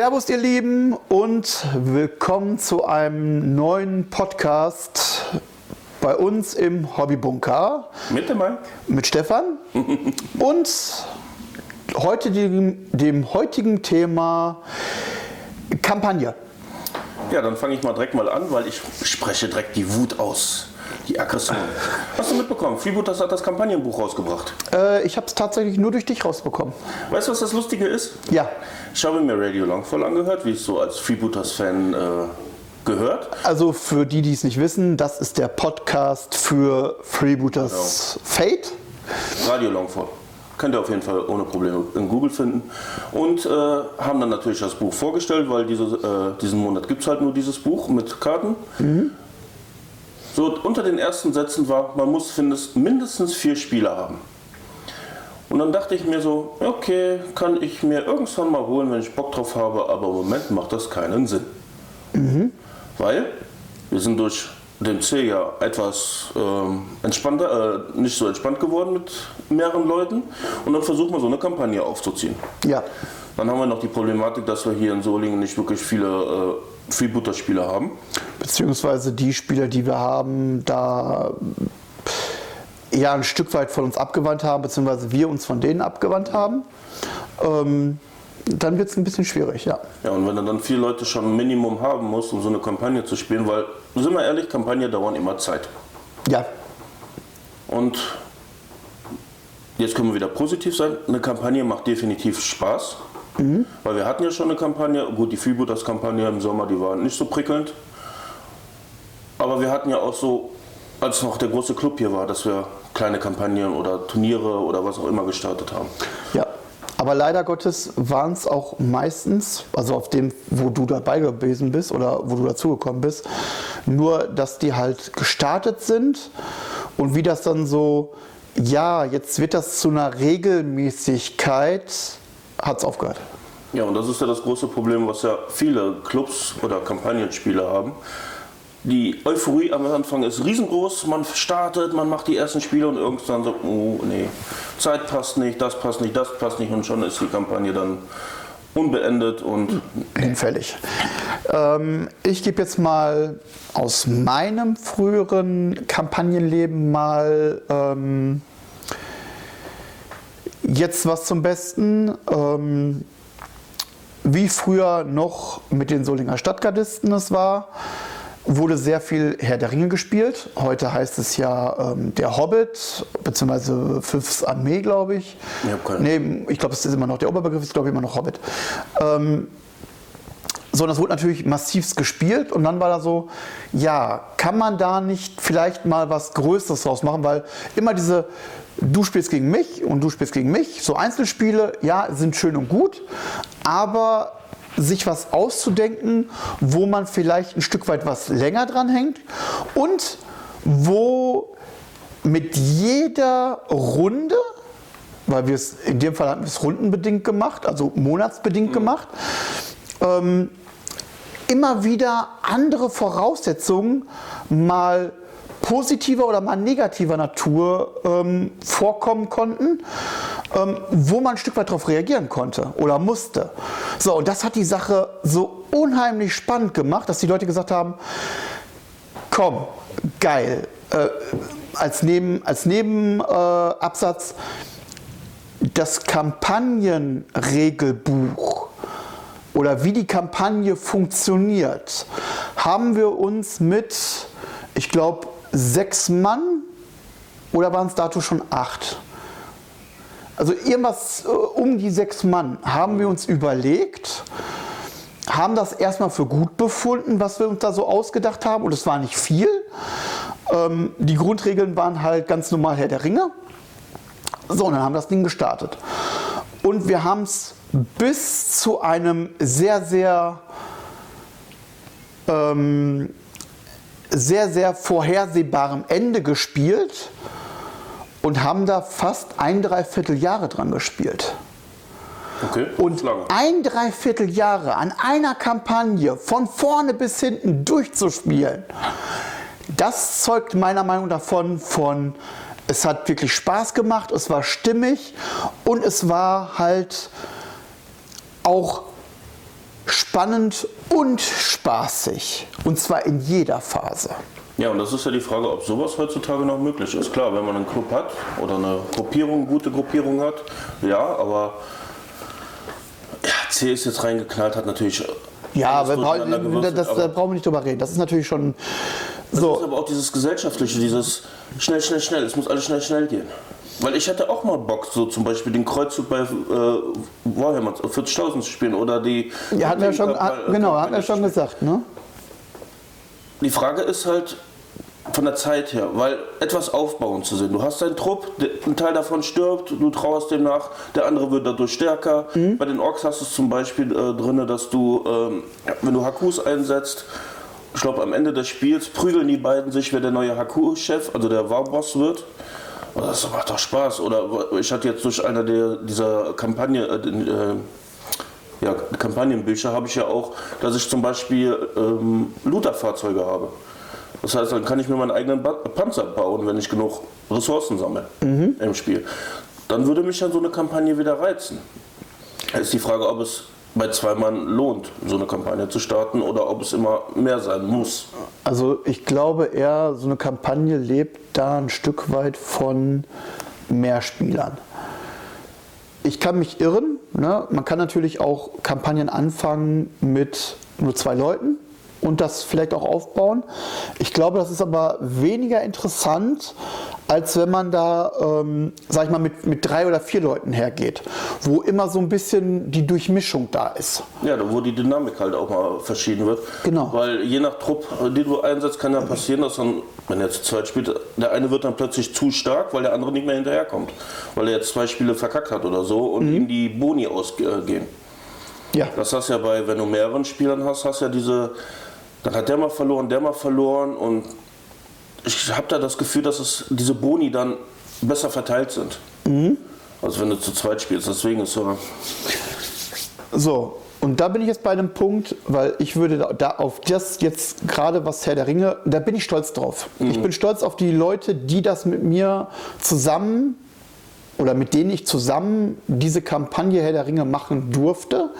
Servus ihr Lieben und willkommen zu einem neuen Podcast bei uns im Hobbybunker. Mit dem Mike. Mit Stefan und heute dem, dem heutigen Thema Kampagne. Ja, dann fange ich mal direkt mal an, weil ich spreche direkt die Wut aus. Die Aggression. Hast du mitbekommen? Freebooters hat das Kampagnenbuch rausgebracht. Äh, ich habe es tatsächlich nur durch dich rausbekommen. Weißt du, was das Lustige ist? Ja. Ich habe mir Radio Long voll angehört, wie es so als Freebooters-Fan äh, gehört. Also für die, die es nicht wissen, das ist der Podcast für Freebooters Fate. Radio Longfall. Könnt ihr auf jeden Fall ohne Probleme in Google finden. Und äh, haben dann natürlich das Buch vorgestellt, weil diese, äh, diesen Monat gibt es halt nur dieses Buch mit Karten. So, unter den ersten Sätzen war, man muss mindestens vier Spieler haben. Und dann dachte ich mir so, okay, kann ich mir irgendwann mal holen, wenn ich Bock drauf habe, aber im Moment macht das keinen Sinn. Weil wir sind durch den C ja etwas ähm, entspannter, äh, nicht so entspannt geworden mit mehreren Leuten. Und dann versuchen wir so eine Kampagne aufzuziehen. Ja. Dann haben wir noch die Problematik, dass wir hier in Solingen nicht wirklich viele äh, Freebooter-Spieler haben. Beziehungsweise die Spieler, die wir haben, da ja ein Stück weit von uns abgewandt haben, beziehungsweise wir uns von denen abgewandt haben. Ähm, dann wird es ein bisschen schwierig, ja. Ja, und wenn du dann vier Leute schon ein Minimum haben musst, um so eine Kampagne zu spielen, weil, sind wir ehrlich, Kampagnen dauern immer Zeit. Ja, Und jetzt können wir wieder positiv sein. Eine Kampagne macht definitiv Spaß. Weil wir hatten ja schon eine Kampagne. Gut, die Freebooters-Kampagne im Sommer, die war nicht so prickelnd. Aber wir hatten ja auch so, als noch der große Club hier war, dass wir kleine Kampagnen oder Turniere oder was auch immer gestartet haben. ja. Aber leider Gottes waren es auch meistens, also auf dem, wo du dabei gewesen bist oder wo du dazugekommen bist, nur, dass die halt gestartet sind und wie das dann so, ja, jetzt wird das zu einer Regelmäßigkeit, hat es aufgehört. Ja, und das ist ja das große Problem, was ja viele Clubs oder Kampagnenspieler haben. Die Euphorie am Anfang ist riesengroß, man startet, man macht die ersten Spiele und irgendwann so, oh nee, Zeit passt nicht, das passt nicht, das passt nicht und schon ist die Kampagne dann unbeendet und hinfällig. Ähm, ich gebe jetzt mal aus meinem früheren Kampagnenleben mal ähm, jetzt was zum Besten. Ähm, wie früher noch mit den Solinger Stadtgardisten es war, wurde sehr viel Herr der Ringe gespielt. Heute heißt es ja ähm, der Hobbit, beziehungsweise Fünfs Armee, glaube ich. Ich hab keine nee, ich glaube, es ist immer noch, der Oberbegriff ist, glaube ich, immer noch Hobbit. Ähm, so, das wurde natürlich massivst gespielt und dann war da so, ja, kann man da nicht vielleicht mal was Größeres draus machen, weil immer diese, du spielst gegen mich und du spielst gegen mich, so Einzelspiele, ja, sind schön und gut, aber sich was auszudenken, wo man vielleicht ein Stück weit was länger dran hängt und wo mit jeder Runde, weil wir es in dem Fall hatten wir es rundenbedingt gemacht, also monatsbedingt gemacht, ähm, immer wieder andere Voraussetzungen mal positiver oder mal negativer Natur ähm, vorkommen konnten, ähm, wo man ein Stück weit darauf reagieren konnte oder musste. So, und das hat die Sache so unheimlich spannend gemacht, dass die Leute gesagt haben, komm, geil, äh, als Neben, als Nebenabsatz, äh, das Kampagnenregelbuch oder wie die Kampagne funktioniert, haben wir uns mit, ich glaube, sechs Mann oder waren es dato schon acht? Also irgendwas äh, um die sechs Mann haben wir uns überlegt, haben das erstmal für gut befunden, was wir uns da so ausgedacht haben. Und es war nicht viel. Ähm, die Grundregeln waren halt ganz normal Herr der Ringe. So, und dann haben wir das Ding gestartet. Und wir haben es bis zu einem sehr, sehr, ähm, sehr, sehr vorhersehbaren Ende gespielt und haben da fast ein Dreivierteljahre dran gespielt. okay, Und lange. ein Dreivierteljahre an einer Kampagne von vorne bis hinten durchzuspielen, das zeugt meiner Meinung nach davon von, es hat wirklich Spaß gemacht, es war stimmig und es war halt auch spannend und spaßig. Und zwar in jeder Phase. Ja, und das ist ja die Frage, ob sowas heutzutage noch möglich ist. Klar, wenn man einen Club hat oder eine Gruppierung, gute Gruppierung hat, ja, aber ja, C ist jetzt reingeknallt, hat natürlich. Ja, aber das, aber- da brauchen wir nicht drüber reden. Das ist natürlich schon Das so. ist aber auch dieses gesellschaftliche, dieses schnell, schnell, schnell. Es muss alles schnell, schnell gehen. Weil ich hatte auch mal Bock, so zum Beispiel den Kreuzzug bei äh, Warhammer 40.000 zu spielen oder die. Ja, hatten wir schon, Kampagne- hat, genau, wir zu schon gesagt, ne? Die Frage ist halt von der Zeit her, weil etwas aufbauen zu sehen. Du hast einen Trupp, ein Teil davon stirbt, du trauerst dem nach, der andere wird dadurch stärker. Mhm. Bei den Orks hast du es zum Beispiel äh, drin, dass du, ähm, wenn du Hakus einsetzt, ich glaube am Ende des Spiels prügeln die beiden sich, wer der neue Haku-Chef, also der Warboss wird. Das macht doch Spaß. Oder ich hatte jetzt durch einer der, dieser Kampagne, äh, äh, ja, Kampagnenbücher habe ich ja auch, dass ich zum Beispiel ähm, Looter-Fahrzeuge habe. Das heißt, dann kann ich mir meinen eigenen ba Panzer bauen, wenn ich genug Ressourcen sammle im Spiel. Dann würde mich dann so eine Kampagne wieder reizen. Da ist die Frage, ob es bei zwei Mann lohnt, so eine Kampagne zu starten oder ob es immer mehr sein muss. Also ich glaube eher, so eine Kampagne lebt da ein Stück weit von Mehrspielern. Ich kann mich irren. Ne? Man kann natürlich auch Kampagnen anfangen mit nur zwei Leuten und das vielleicht auch aufbauen. Ich glaube, das ist aber weniger interessant, als wenn man da, ähm, sag ich mal, mit, mit drei oder vier Leuten hergeht, wo immer so ein bisschen die Durchmischung da ist. Ja, wo die Dynamik halt auch mal verschieden wird. Genau. Weil je nach Trupp, den du einsetzt, kann ja passieren, dass dann, wenn er jetzt zu zweit spielt, der eine wird dann plötzlich zu stark, weil der andere nicht mehr hinterherkommt. Weil er jetzt zwei Spiele verkackt hat oder so und ihm die Boni ausgehen. Ja. Das hast ja bei, wenn du mehreren Spielern hast, hast ja diese, dann hat der mal verloren, der mal verloren und ich habe da das Gefühl, dass es diese Boni dann besser verteilt sind. Also wenn du zu zweit spielst, deswegen ist so. So, und da bin ich jetzt bei einem Punkt, weil ich würde da, da auf das jetzt gerade was Herr der Ringe, da bin ich stolz drauf. Ich bin stolz auf die Leute, die das mit mir zusammen oder mit denen ich zusammen diese Kampagne Herr der Ringe machen durfte.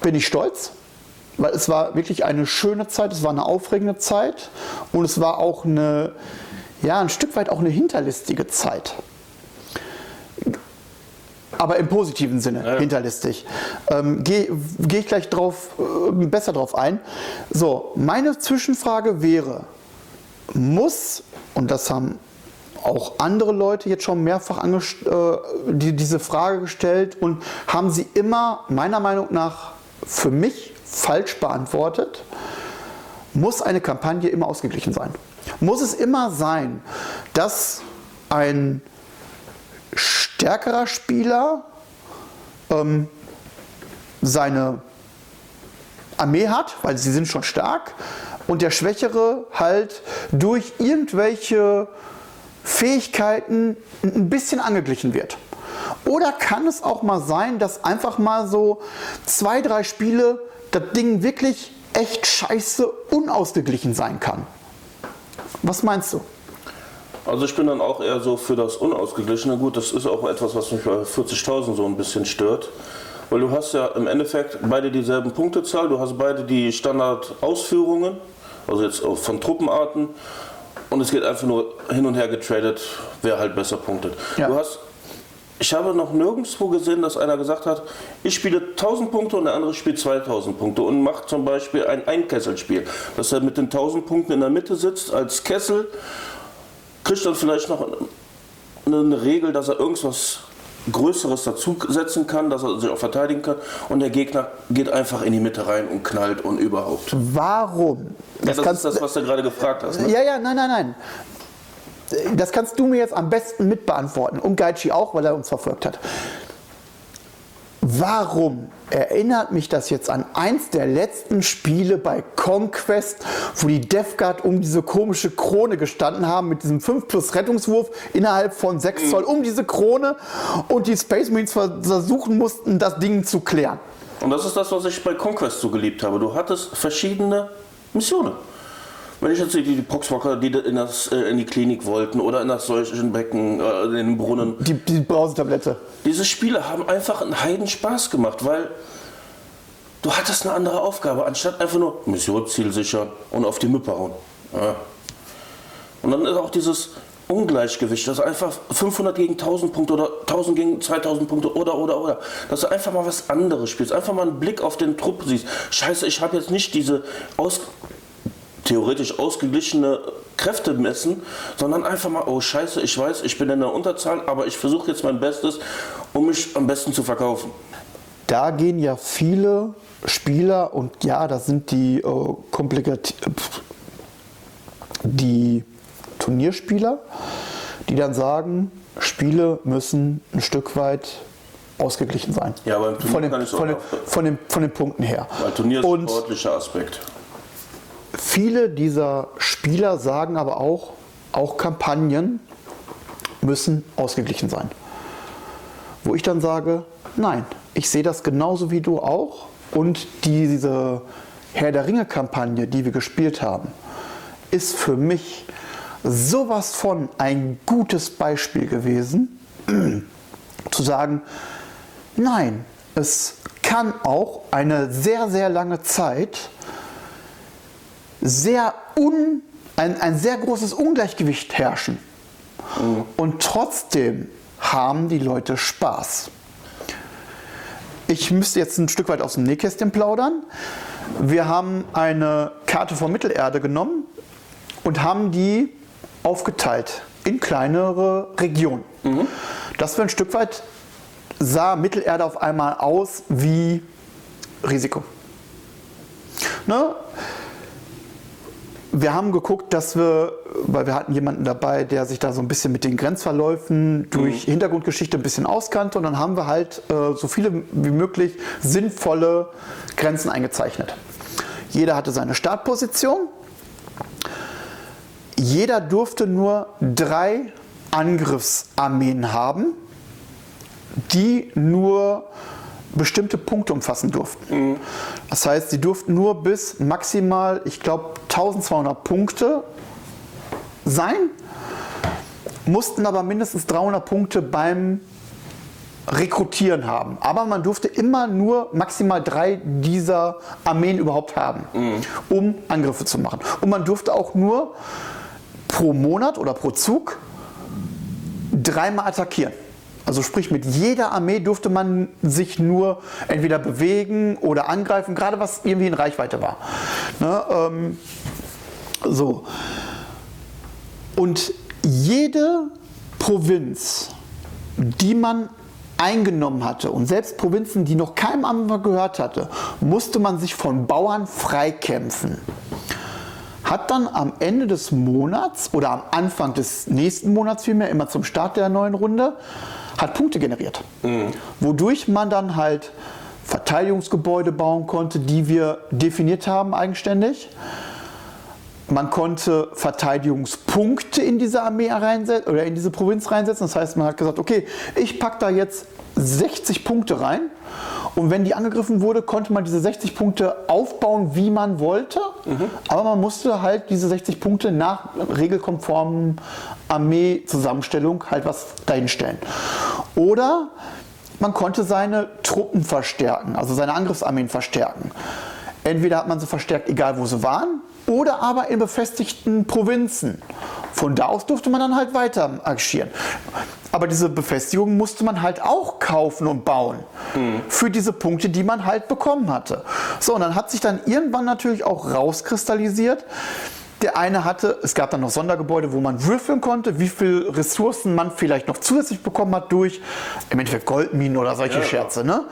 Bin ich stolz, weil es war wirklich eine schöne Zeit, es war eine aufregende Zeit und es war auch eine, ja, ein Stück weit auch eine hinterlistige Zeit aber im positiven Sinne, Ja. hinterlistig. Ähm, Gehe geh ich gleich drauf, äh, besser drauf ein. So, meine Zwischenfrage wäre, muss, und das haben auch andere Leute jetzt schon mehrfach äh, die, diese Frage gestellt und haben sie immer meiner Meinung nach für mich falsch beantwortet, muss eine Kampagne immer ausgeglichen sein? Muss es immer sein, dass ein stärkerer Spieler ähm, seine Armee hat, weil sie sind schon stark, und der Schwächere halt durch irgendwelche Fähigkeiten ein bisschen angeglichen wird. Oder kann es auch mal sein, dass einfach mal so zwei, drei Spiele das Ding wirklich echt scheiße unausgeglichen sein kann? Was meinst du? Also ich bin dann auch eher so für das Unausgeglichene. Gut, das ist auch etwas, was mich bei 40.000 so ein bisschen stört. Weil du hast ja im Endeffekt beide dieselben Punktezahl, du hast beide die Standardausführungen, also jetzt von Truppenarten. Und es geht einfach nur hin und her getradet, wer halt besser punktet. Ja. Du hast, ich habe noch nirgendwo gesehen, dass einer gesagt hat, ich spiele 1000 Punkte und der andere spielt 2000 Punkte und macht zum Beispiel ein Einkesselspiel. Dass er mit den 1000 Punkten in der Mitte sitzt als Kessel kriegt dann vielleicht noch eine Regel, dass er irgendwas Größeres dazusetzen kann, dass er sich auch verteidigen kann und der Gegner geht einfach in die Mitte rein und knallt und überhaupt. Warum? Das, das ist das, was du gerade gefragt hast. Ne? Ja, ja, nein, nein, nein. Das kannst du mir jetzt am besten mit beantworten. Und Gaichi auch, weil er uns verfolgt hat. Warum erinnert mich das jetzt an eins der letzten Spiele bei Conquest, wo die Death um diese komische Krone gestanden haben mit diesem 5 plus Rettungswurf innerhalb von 6 Zoll um diese Krone und die Space Marines versuchen mussten, das Ding zu klären. Und das ist das, was ich bei Conquest so geliebt habe. Du hattest verschiedene Missionen. Wenn ich jetzt die, die Poxwalker, die in, das, äh, in die Klinik wollten oder in das Seuchenbecken, äh, in den Brunnen, Die, die Brausetablette. Diese Spiele haben einfach einen Heidenspaß gemacht, weil du hattest eine andere Aufgabe, anstatt einfach nur Mission Ziel sichern und auf die Müppe hauen. Ja. Und dann ist auch dieses Ungleichgewicht, dass einfach 500 gegen 1000 Punkte oder 1000 gegen 2000 Punkte oder oder oder, dass du einfach mal was anderes spielst, einfach mal einen Blick auf den Trupp siehst. Scheiße, ich habe jetzt nicht diese aus, theoretisch ausgeglichene Kräfte messen, sondern einfach mal, oh Scheiße, ich weiß, ich bin in der Unterzahl, aber ich versuche jetzt mein Bestes, um mich am besten zu verkaufen. Da gehen ja viele Spieler und ja, das sind die äh, komplikat die Turnierspieler, die dann sagen, Spiele müssen ein Stück weit ausgeglichen sein. Ja, aber im Turnier von, den, kann ich von, den, von, den, von den Punkten her. Weil Turnier ist ein Und sportlicher Aspekt. Viele dieser Spieler sagen aber auch, auch Kampagnen müssen ausgeglichen sein. Wo ich dann sage, nein, ich sehe das genauso wie du auch. Und diese Herr der Ringe-Kampagne, die wir gespielt haben, ist für mich sowas von ein gutes Beispiel gewesen, zu sagen, nein, es kann auch eine sehr, sehr lange Zeit sehr un, ein, ein sehr großes Ungleichgewicht herrschen. Und trotzdem haben die Leute Spaß. Ich müsste jetzt ein Stück weit aus dem Nähkästchen plaudern. Wir haben eine Karte von Mittelerde genommen und haben die aufgeteilt in kleinere Regionen. Dass wir ein Stück weit sah Mittelerde auf einmal aus wie Risiko. Ne? Wir haben geguckt, dass wir, weil wir hatten jemanden dabei, der sich da so ein bisschen mit den Grenzverläufen durch Hintergrundgeschichte ein bisschen auskannte und dann haben wir halt äh, so viele wie möglich sinnvolle Grenzen eingezeichnet. Jeder hatte seine Startposition. Jeder durfte nur drei Angriffsarmeen haben, die nur bestimmte Punkte umfassen durften. Das heißt, sie durften nur bis maximal, ich glaube, 1200 Punkte sein, mussten aber mindestens 300 Punkte beim Rekrutieren haben. Aber man durfte immer nur maximal drei dieser Armeen überhaupt haben, um Angriffe zu machen. Und man durfte auch nur pro Monat oder pro Zug dreimal attackieren. Also sprich, mit jeder Armee durfte man sich nur entweder bewegen oder angreifen, gerade was irgendwie in Reichweite war. Ne, ähm, so. Und jede Provinz, die man eingenommen hatte und selbst Provinzen, die noch keinem anderen gehört hatte, musste man sich von Bauern freikämpfen hat dann am Ende des Monats oder am Anfang des nächsten Monats vielmehr, immer zum Start der neuen Runde, hat Punkte generiert. Wodurch man dann halt Verteidigungsgebäude bauen konnte, die wir definiert haben eigenständig. Man konnte Verteidigungspunkte in diese Armee reinsetzen oder in diese Provinz reinsetzen. Das heißt, man hat gesagt, okay, ich packe da jetzt 60 Punkte rein und wenn die angegriffen wurde, konnte man diese 60 Punkte aufbauen, wie man wollte. Aber man musste halt diese 60 Punkte nach regelkonformen Armeezusammenstellung halt was dahinstellen. Oder man konnte seine Truppen verstärken, also seine Angriffsarmeen verstärken. Entweder hat man sie verstärkt, egal wo sie waren, oder aber in befestigten Provinzen. Von da aus durfte man dann halt weiter agieren. Aber diese Befestigung musste man halt auch kaufen und bauen für diese Punkte, die man halt bekommen hatte. So, und dann hat sich dann irgendwann natürlich auch rauskristallisiert. Der eine hatte, es gab dann noch Sondergebäude, wo man würfeln konnte, wie viel Ressourcen man vielleicht noch zusätzlich bekommen hat durch im Endeffekt Goldminen oder solche Ja. Scherze. Ne?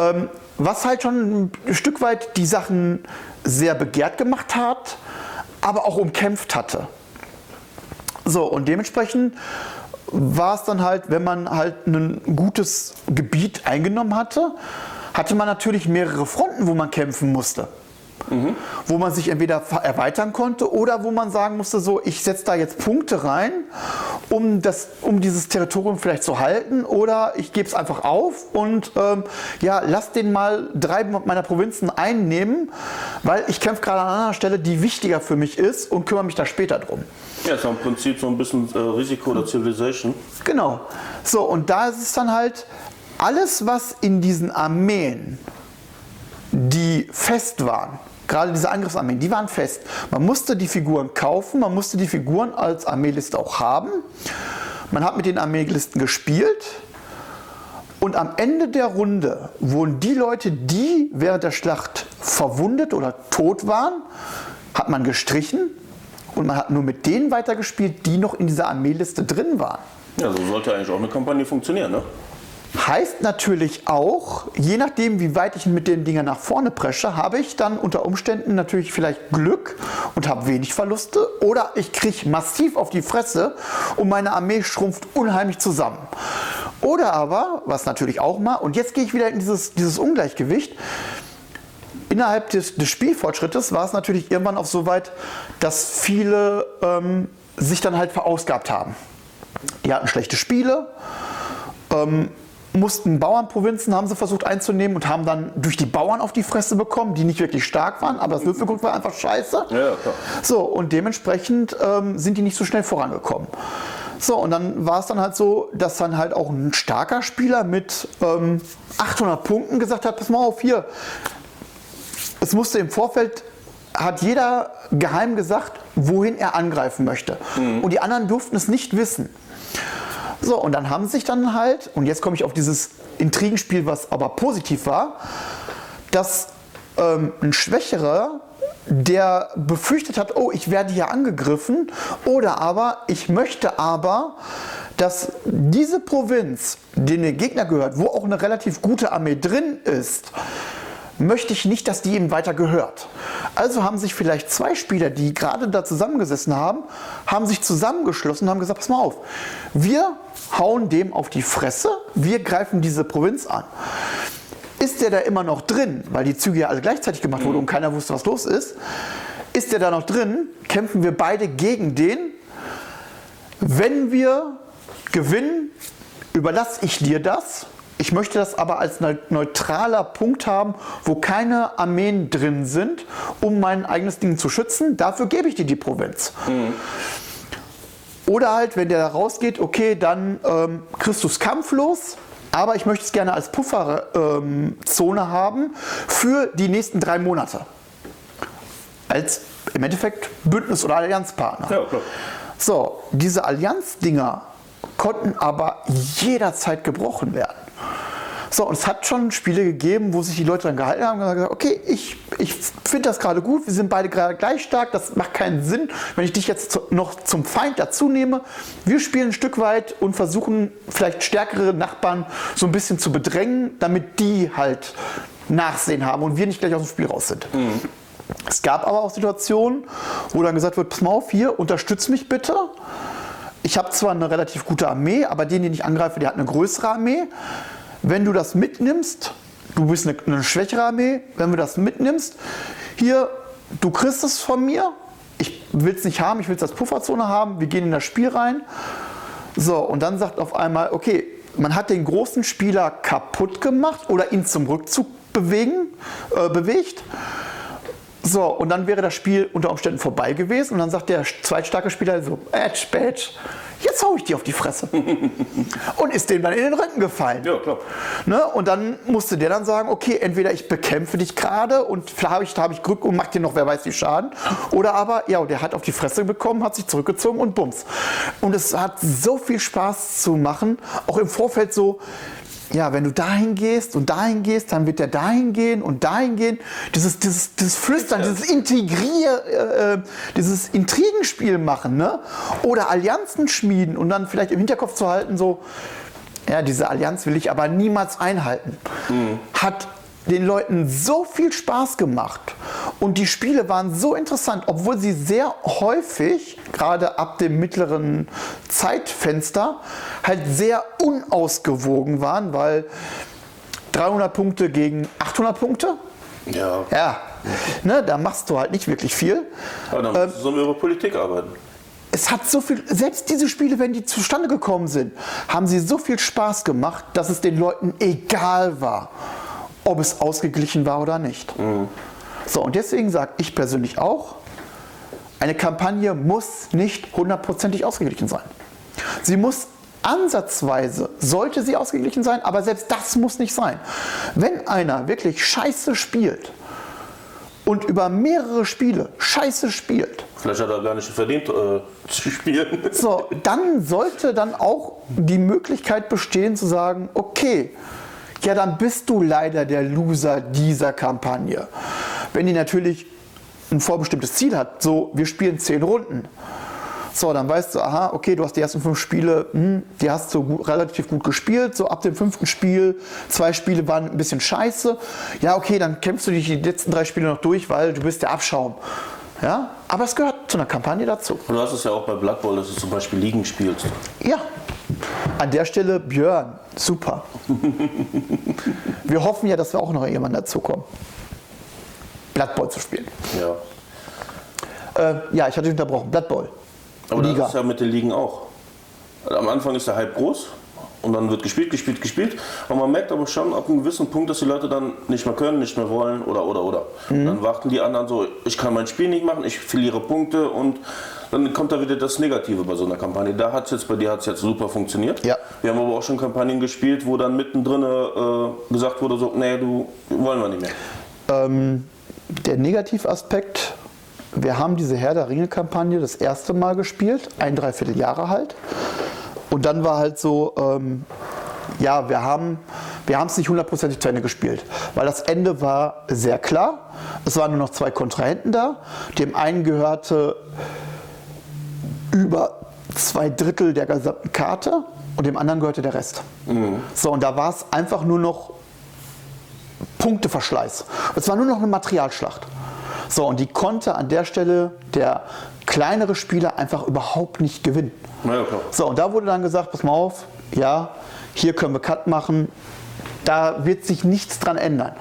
Ähm, was halt schon ein Stück weit die Sachen sehr begehrt gemacht hat, aber auch umkämpft hatte. So, und dementsprechend war es dann halt, wenn man halt ein gutes Gebiet eingenommen hatte, hatte man natürlich mehrere Fronten, wo man kämpfen musste. Wo man sich entweder erweitern konnte oder wo man sagen musste, so, ich setze da jetzt Punkte rein, um, das, um dieses Territorium vielleicht zu halten oder ich gebe es einfach auf und ähm, ja, lass den mal drei meiner Provinzen einnehmen, weil ich kämpfe gerade an einer Stelle, die wichtiger für mich ist und kümmere mich da später drum. Ja, ist ja im Prinzip so ein bisschen äh, Risiko oder Civilization. Genau. So, und da ist es dann halt alles, was in diesen Armeen die fest waren, gerade diese Angriffsarmeen, die waren fest. Man musste die Figuren kaufen, man musste die Figuren als Armeeliste auch haben. Man hat mit den Armeelisten gespielt. Und am Ende der Runde wurden die Leute, die während der Schlacht verwundet oder tot waren, hat man gestrichen und man hat nur mit denen weitergespielt, die noch in dieser Armeeliste drin waren. Ja, so sollte eigentlich auch eine Kampagne funktionieren, ne? Heißt natürlich auch, je nachdem, wie weit ich mit den Dingern nach vorne presche, habe ich dann unter Umständen natürlich vielleicht Glück und habe wenig Verluste oder ich kriege massiv auf die Fresse und meine Armee schrumpft unheimlich zusammen. Oder aber, was natürlich auch mal, und jetzt gehe ich wieder in dieses, dieses Ungleichgewicht, innerhalb des, des, Spielfortschrittes war es natürlich irgendwann auch so weit, dass viele ähm, sich dann halt verausgabt haben. Die hatten schlechte Spiele. Ähm, mussten Bauernprovinzen, haben sie versucht einzunehmen und haben dann durch die Bauern auf die Fresse bekommen, die nicht wirklich stark waren, aber das Würfelglück war einfach scheiße. Ja. So, und dementsprechend ähm, sind die nicht so schnell vorangekommen. So, und dann war es dann halt so, dass dann halt auch ein starker Spieler mit ähm, 800 Punkten gesagt hat, pass mal auf, hier, es musste im Vorfeld, hat jeder geheim gesagt, wohin er angreifen möchte. Mhm. Und die anderen durften es nicht wissen. So, und dann haben sich dann halt, und jetzt komme ich auf dieses Intrigenspiel, was aber positiv war, dass ähm, ein Schwächerer, der befürchtet hat, oh, ich werde hier angegriffen, oder aber ich möchte aber, dass diese Provinz, die der Gegner gehört, wo auch eine relativ gute Armee drin ist, möchte ich nicht, dass die ihm weiter gehört. Also haben sich vielleicht zwei Spieler, die gerade da zusammengesessen haben, haben sich zusammengeschlossen und haben gesagt, pass mal auf, wir hauen dem auf die Fresse, wir greifen diese Provinz an. Ist der da immer noch drin, weil die Züge ja alle gleichzeitig gemacht wurden und keiner wusste, was los ist, ist der da noch drin, kämpfen wir beide gegen den. Wenn wir gewinnen, überlasse ich dir das ich möchte das aber als neutraler Punkt haben, wo keine Armeen drin sind, um mein eigenes Ding zu schützen. Dafür gebe ich dir die Provinz. Mhm. Oder halt, wenn der da rausgeht, okay, dann ähm, kriegst du es kampflos, aber ich möchte es gerne als Pufferzone ähm, haben für die nächsten drei Monate. Als im Endeffekt Bündnis- oder Allianzpartner. Ja, so, diese Allianzdinger konnten aber jederzeit gebrochen werden. So, und es hat schon Spiele gegeben, wo sich die Leute dann gehalten haben und gesagt, okay, ich, ich finde das gerade gut, wir sind beide gerade gleich stark, das macht keinen Sinn, wenn ich dich jetzt zu, noch zum Feind dazu nehme. Wir spielen ein Stück weit und versuchen vielleicht stärkere Nachbarn so ein bisschen zu bedrängen, damit die halt Nachsehen haben und wir nicht gleich aus dem Spiel raus sind. Mhm. Es gab aber auch Situationen, wo dann gesagt wird, pass mal auf, hier, unterstütz mich bitte. Ich habe zwar eine relativ gute Armee, aber den, den ich angreife, der hat eine größere Armee. Wenn du das mitnimmst, du bist eine, eine schwächere Armee, wenn du das mitnimmst, hier, du kriegst es von mir, ich will es nicht haben, ich will es als Pufferzone haben, wir gehen in das Spiel rein. So, und dann sagt auf einmal, okay, man hat den großen Spieler kaputt gemacht oder ihn zum Rückzug bewegen, äh, bewegt. So, und dann wäre das Spiel unter Umständen vorbei gewesen und dann sagt der zweitstarke Spieler so, Edge, Badge, jetzt hau ich dir auf die Fresse. und ist dem dann in den Rücken gefallen. Ja, klar. Ne? Und dann musste der dann sagen, okay, entweder ich bekämpfe dich gerade und da habe ich, hab ich Glück und mach dir noch wer weiß wie Schaden. Oder aber, ja, der hat auf die Fresse bekommen, hat sich zurückgezogen und bums. Und es hat so viel Spaß zu machen, auch im Vorfeld so, ja, wenn du dahin gehst und dahin gehst, dann wird der dahin gehen und dahin gehen. Dieses, dieses, dieses Flüstern, dieses Integrier, äh, äh, dieses Intrigenspiel machen, ne? Oder Allianzen schmieden und dann vielleicht im Hinterkopf zu halten, so, ja, diese Allianz will ich aber niemals einhalten. Mhm. Hat den Leuten so viel Spaß gemacht und die Spiele waren so interessant, obwohl sie sehr häufig, gerade ab dem mittleren Zeitfenster, halt sehr unausgewogen waren, weil 300 Punkte gegen 800 Punkte. Ja. Ja. Ne, da machst du halt nicht wirklich viel. Aber dann ähm, sollen wir über Politik arbeiten es hat so viel, selbst diese Spiele, wenn die zustande gekommen sind, haben sie so viel Spaß gemacht, dass es den Leuten egal war ob es ausgeglichen war oder nicht. Mhm. So, und deswegen sage ich persönlich auch, eine Kampagne muss nicht hundertprozentig ausgeglichen sein. Sie muss ansatzweise, sollte sie ausgeglichen sein, aber selbst das muss nicht sein. Wenn einer wirklich scheiße spielt und über mehrere Spiele scheiße spielt, Vielleicht hat er gar nicht verdient äh, zu spielen. so, dann sollte dann auch die Möglichkeit bestehen zu sagen, okay, ja, dann bist du leider der Loser dieser Kampagne. Wenn die natürlich ein vorbestimmtes Ziel hat, so, wir spielen zehn Runden. So, dann weißt du, aha, okay, du hast die ersten fünf Spiele, hm, die hast du gut, relativ gut gespielt. So ab dem fünften Spiel, zwei Spiele waren ein bisschen scheiße. Ja, okay, dann kämpfst du dich die letzten drei Spiele noch durch, weil du bist der Abschaum. Ja, aber es gehört zu einer Kampagne dazu. Und du hast es ja auch bei Blood Bowl, dass du zum Beispiel Ligen spielst. Ja, an der Stelle Björn, super. Wir hoffen ja, dass wir auch noch irgendwann dazu kommen, Blood Bowl zu spielen. Ja. Äh, ja, ich hatte dich unterbrochen. Blood Bowl. Aber Liga. das ist ja mit den Ligen auch. Am Anfang ist der Hype groß und dann wird gespielt, gespielt, gespielt. Und man merkt aber schon ab einem gewissen Punkt, dass die Leute dann nicht mehr können, nicht mehr wollen oder oder oder. Mhm. Dann warten die anderen so, ich kann mein Spiel nicht machen, ich verliere Punkte und dann kommt da wieder das Negative bei so einer Kampagne. Da hat es jetzt bei dir hat's jetzt super funktioniert. Ja. Wir haben aber auch schon Kampagnen gespielt, wo dann mittendrin äh, gesagt wurde, so, nee, du wollen wir nicht mehr. Ähm, der Negativaspekt, wir haben diese Herr der Ringe-Kampagne das erste Mal gespielt, ein Dreivierteljahre halt. Und dann war halt so, ähm, ja, wir haben wir es nicht hundertprozentig zu Ende gespielt, weil das Ende war sehr klar. Es waren nur noch zwei Kontrahenten da. Dem einen gehörte über zwei Drittel der gesamten Karte und dem anderen gehörte der Rest. So, und da war es einfach nur noch Punkteverschleiß. Es war nur noch eine Materialschlacht. So, und die konnte an der Stelle der kleinere Spieler einfach überhaupt nicht gewinnen. Ja. So, und da wurde dann gesagt, pass mal auf, ja, hier können wir Cut machen, da wird sich nichts dran ändern.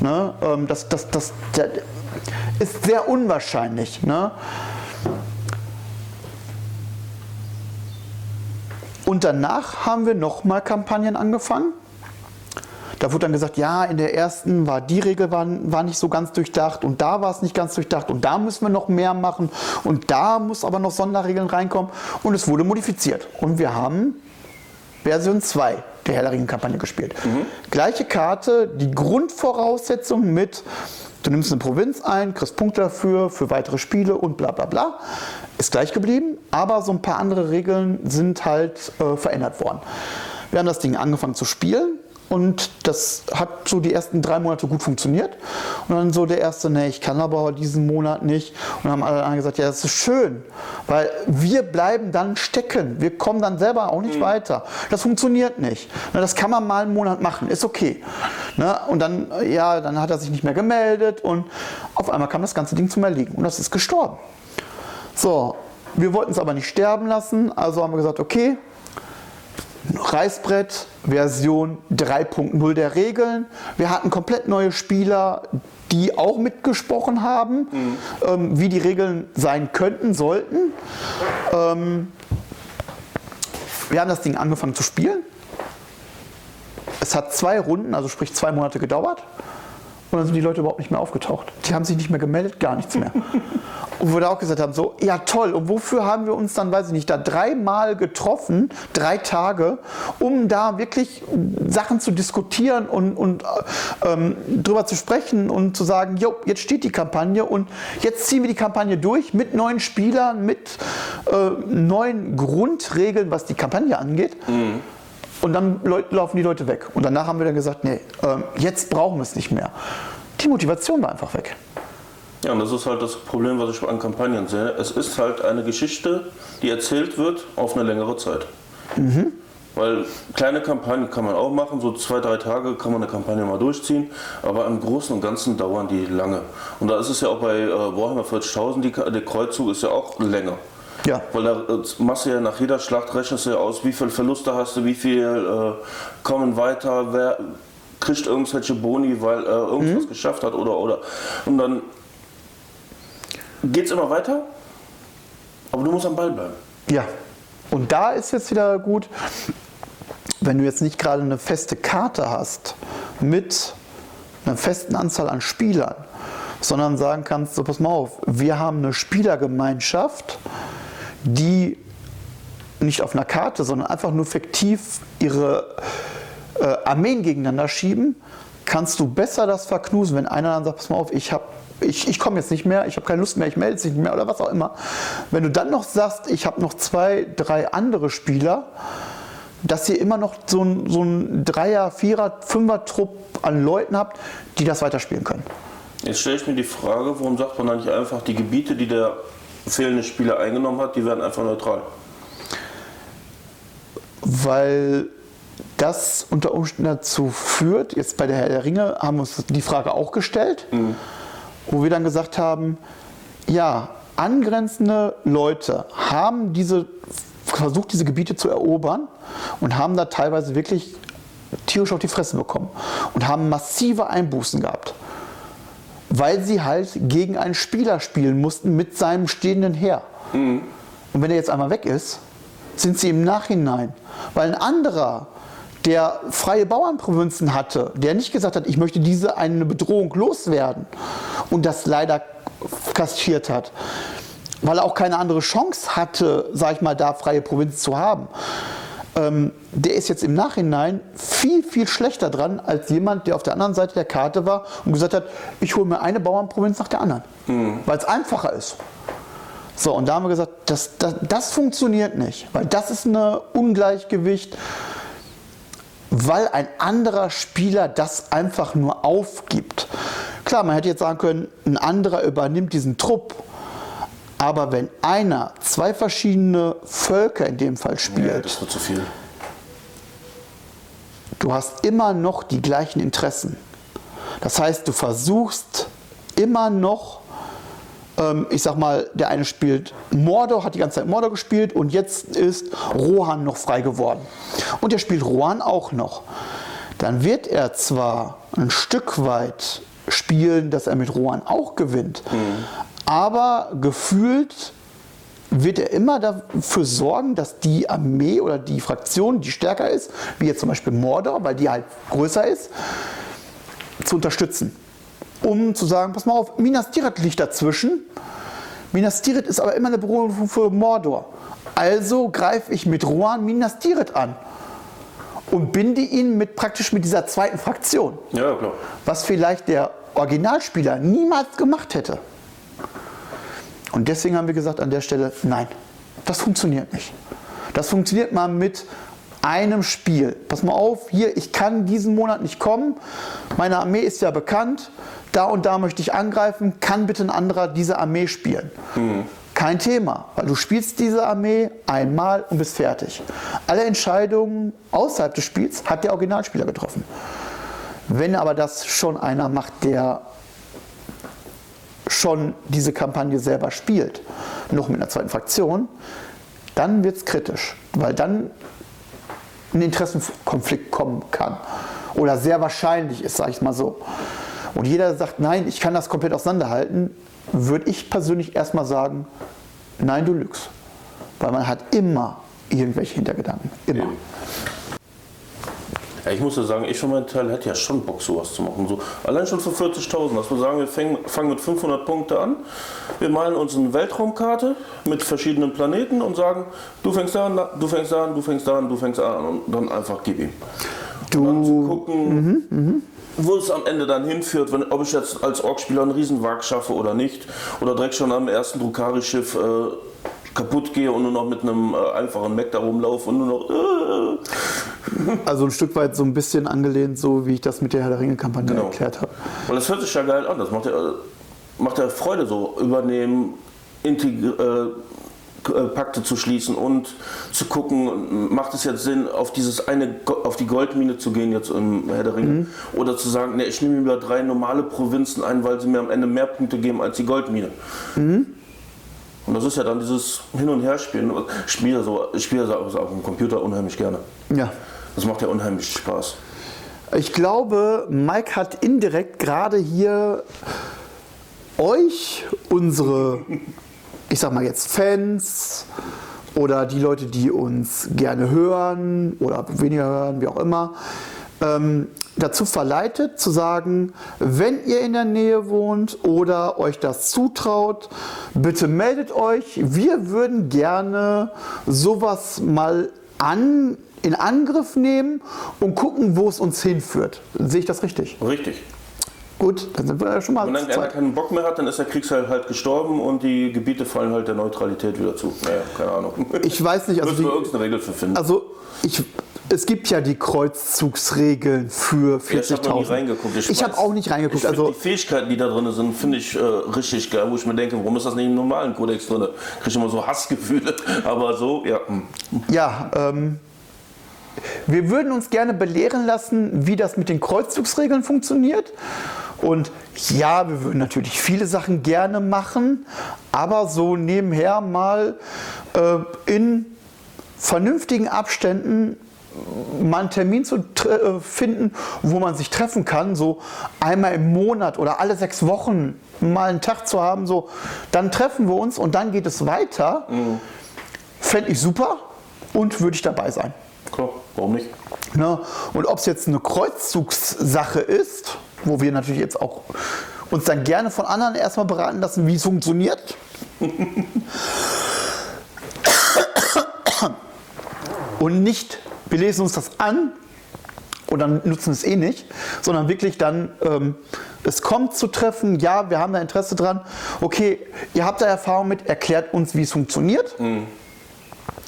Ne? Ähm, Das, das, das, der ist sehr unwahrscheinlich. Ne? Und danach haben wir nochmal Kampagnen angefangen. Da wurde dann gesagt, ja, in der ersten war die Regel war, war nicht so ganz durchdacht und da war es nicht ganz durchdacht und da müssen wir noch mehr machen und da muss aber noch Sonderregeln reinkommen und es wurde modifiziert. Und wir haben Version 2 der Herr der Ringe-Kampagne gespielt. Gleiche Karte, die Grundvoraussetzung mit, du nimmst eine Provinz ein, kriegst Punkte dafür, für weitere Spiele und bla bla bla, ist gleich geblieben, aber so ein paar andere Regeln sind halt äh, verändert worden. Wir haben das Ding angefangen zu spielen und das hat so die ersten drei Monate gut funktioniert. Und dann so der erste, nee, ich kann aber diesen Monat nicht. Und dann haben alle gesagt, ja, das ist schön, weil wir bleiben dann stecken. Wir kommen dann selber auch nicht weiter. Das funktioniert nicht. Na, Das kann man mal einen Monat machen, ist okay. Ne? Und dann, ja, dann hat er sich nicht mehr gemeldet und auf einmal kam das ganze Ding zum Erliegen und das ist gestorben. So, wir wollten es aber nicht sterben lassen, also haben wir gesagt, okay, Reißbrett, Version 3.0 der Regeln. Wir hatten komplett neue Spieler, die auch mitgesprochen haben, ähm, wie die Regeln sein könnten, sollten. Ähm, wir haben das Ding angefangen zu spielen. Es hat zwei Runden, also sprich zwei Monate gedauert. Und dann sind die Leute überhaupt nicht mehr aufgetaucht. Die haben sich nicht mehr gemeldet, gar nichts mehr. Und wo wir auch gesagt haben, so, ja toll, und wofür haben wir uns dann, weiß ich nicht, da dreimal getroffen, drei Tage, um da wirklich Sachen zu diskutieren und, und ähm, drüber zu sprechen und zu sagen, jo, jetzt steht die Kampagne und jetzt ziehen wir die Kampagne durch mit neuen Spielern, mit äh, neuen Grundregeln, was die Kampagne angeht. Und dann laufen die Leute weg. Und danach haben wir dann gesagt, nee, ähm, jetzt brauchen wir es nicht mehr. Die Motivation war einfach weg. Ja, und das ist halt das Problem, was ich an Kampagnen sehe. Es ist halt eine Geschichte, die erzählt wird auf eine längere Zeit. Weil kleine Kampagnen kann man auch machen, so zwei, drei Tage kann man eine Kampagne mal durchziehen, aber im Großen und Ganzen dauern die lange. Und da ist es ja auch bei äh, Warhammer 40.000, die, Ka- der Kreuzzug ist ja auch länger. Ja. Weil da äh, machst du ja nach jeder Schlacht, rechnest du ja aus, wie viel Verluste hast du, wie viel äh, kommen weiter, wer kriegt irgendwelche Boni, weil er irgendwas geschafft hat oder oder. Und dann geht es immer weiter, aber du musst am Ball bleiben. Ja. Und da ist jetzt wieder gut, wenn du jetzt nicht gerade eine feste Karte hast mit einer festen Anzahl an Spielern, sondern sagen kannst, so pass mal auf, wir haben eine Spielergemeinschaft, die nicht auf einer Karte, sondern einfach nur fiktiv ihre äh, Armeen gegeneinander schieben, kannst du besser das verknusen, wenn einer dann sagt, pass mal auf, ich habe ich, ich komme jetzt nicht mehr, ich habe keine Lust mehr, ich melde mich nicht mehr oder was auch immer. Wenn du dann noch sagst, ich habe noch zwei, drei andere Spieler, dass ihr immer noch so ein, so ein Dreier-, Vierer-, Fünfer-Trupp an Leuten habt, die das weiterspielen können. Jetzt stelle ich mir die Frage, warum sagt man dann nicht einfach, die Gebiete, die der fehlende Spieler eingenommen hat, die werden einfach neutral? Weil das unter Umständen dazu führt, jetzt bei der Herr der Ringe haben wir uns die Frage auch gestellt, mhm. wo wir dann gesagt haben, ja, angrenzende Leute haben diese, versucht, diese Gebiete zu erobern und haben da teilweise wirklich tierisch auf die Fresse bekommen und haben massive Einbußen gehabt weil sie halt gegen einen Spieler spielen mussten mit seinem stehenden Heer. Mhm. Und wenn er jetzt einmal weg ist, sind sie im Nachhinein, weil ein anderer, der freie Bauernprovinzen hatte, der nicht gesagt hat, ich möchte diese eine Bedrohung loswerden und das leider kastiert hat, weil er auch keine andere Chance hatte, sag ich mal, da freie Provinz zu haben ähm, der ist jetzt im Nachhinein viel, viel schlechter dran als jemand, der auf der anderen Seite der Karte war und gesagt hat, ich hole mir eine Bauernprovinz nach der anderen, mhm. weil es einfacher ist. So, und da haben wir gesagt, das, das, das funktioniert nicht, weil das ist ein Ungleichgewicht, weil ein anderer Spieler das einfach nur aufgibt. Klar, man hätte jetzt sagen können, ein anderer übernimmt diesen Trupp aber wenn einer zwei verschiedene Völker in dem Fall spielt, ja, das wird zu viel. Du hast immer noch die gleichen Interessen. Das heißt, du versuchst immer noch, ähm, ich sag mal, der eine spielt Mordor, hat die ganze Zeit Mordor gespielt und jetzt ist Rohan noch frei geworden. Und er spielt Rohan auch noch. Dann wird er zwar ein Stück weit spielen, dass er mit Rohan auch gewinnt, mhm aber gefühlt wird er immer dafür sorgen, dass die Armee oder die Fraktion, die stärker ist, wie jetzt zum Beispiel Mordor, weil die halt größer ist, zu unterstützen. Um zu sagen, pass mal auf, Minas Tirith liegt dazwischen. Minas Tirith ist aber immer eine Berührung für Mordor. Also greife ich mit Rohan Minas Tirith an und binde ihn mit praktisch mit dieser zweiten Fraktion. Ja, klar. Was vielleicht der Originalspieler niemals gemacht hätte. Und deswegen haben wir gesagt an der Stelle, nein, das funktioniert nicht. Das funktioniert mal mit einem Spiel. Pass mal auf, hier, ich kann diesen Monat nicht kommen. Meine Armee ist ja bekannt. Da und da möchte ich angreifen. Kann bitte ein anderer diese Armee spielen? Mhm. Kein Thema, weil du spielst diese Armee einmal und bist fertig. Alle Entscheidungen außerhalb des Spiels hat der Originalspieler getroffen. Wenn aber das schon einer macht, der schon diese Kampagne selber spielt, noch mit einer zweiten Fraktion, dann wird es kritisch, weil dann ein Interessenkonflikt kommen kann. Oder sehr wahrscheinlich ist, sage ich mal so. Und jeder sagt, nein, ich kann das komplett auseinanderhalten, würde ich persönlich erstmal sagen, nein, du lügst. Weil man hat immer irgendwelche Hintergedanken. Immer. Ja, ich muss ja sagen, ich für meinen Teil hätte ja schon Bock, sowas zu machen. So, allein schon für 40.000, dass wir sagen, wir fangen, fangen mit 500 Punkte an, wir malen uns eine Weltraumkarte mit verschiedenen Planeten und sagen, du fängst da an, du fängst da an, du fängst da an, du fängst da an und dann einfach gib ihm. Du. Und dann zu gucken, mhm, mh wo es am Ende dann hinführt, wenn, ob ich jetzt als Orkspieler einen Riesenwag schaffe oder nicht, oder direkt schon am ersten Drukari-Schiff äh, kaputt gehe und nur noch mit einem äh, einfachen Mac da rumlaufe und nur noch. Äh. Also ein Stück weit so ein bisschen angelehnt, so wie ich das mit der Herr der Ringe-Kampagne genau. erklärt habe. Und das hört sich ja geil an. Das macht ja, macht ja Freude, so übernehmen, integrieren. Äh, Pakte zu schließen und zu gucken, macht es jetzt Sinn, auf dieses eine, auf die Goldmine zu gehen jetzt im Herr der Ringe mhm. oder zu sagen, nee, ich nehme mir drei normale Provinzen ein, weil sie mir am Ende mehr Punkte geben als die Goldmine. Mhm. Und das ist ja dann dieses Hin- und Herspielen. Ich spiele so, ich spiele also auf dem Computer unheimlich gerne. Ja. Das macht ja unheimlich Spaß. Ich glaube, Mike hat indirekt gerade hier euch, unsere, ich sag mal jetzt Fans oder die Leute, die uns gerne hören oder weniger hören, wie auch immer, ähm, dazu verleitet zu sagen, wenn ihr in der Nähe wohnt oder euch das zutraut, bitte meldet euch. Wir würden gerne sowas mal an in Angriff nehmen und gucken, wo es uns hinführt. Sehe ich das richtig? Richtig. Gut, dann sind wir ja schon mal. Wenn dann einer keinen Bock mehr hat, dann ist der Kriegsheld halt gestorben und die Gebiete fallen halt der Neutralität wieder zu. Naja, keine Ahnung. Ich weiß nicht, also Müssen wir irgendeine Regel für finden. Also ich, es gibt ja die Kreuzzugsregeln für Ja, ich habe noch nie 40.000. reingeguckt. Ich habe auch nicht reingeguckt. Ich Also die Fähigkeiten, die da drin sind, finde ich äh, richtig geil, wo ich mir denke, warum ist das nicht im normalen Kodex drin? Kriege ich immer so Hassgefühle. Aber so, ja. hm. ja, ähm, wir würden uns gerne belehren lassen, wie das mit den Kreuzzugsregeln funktioniert. Und ja, wir würden natürlich viele Sachen gerne machen, aber so nebenher mal äh, in vernünftigen Abständen mal einen Termin zu äh, finden, wo man sich treffen kann, so einmal im Monat oder alle sechs Wochen mal einen Tag zu haben, so dann treffen wir uns und dann geht es weiter. Fände ich super und würde ich dabei sein. Klar, warum nicht? Ne? Und ob es jetzt eine Kreuzzugssache ist, wo wir natürlich jetzt auch uns dann gerne von anderen erstmal beraten lassen, wie es funktioniert. Und nicht, wir lesen uns das an und dann nutzen es eh nicht, sondern wirklich dann, ähm, es kommt zu Treffen, ja, wir haben da Interesse dran, okay, ihr habt da Erfahrung mit, erklärt uns, wie es funktioniert.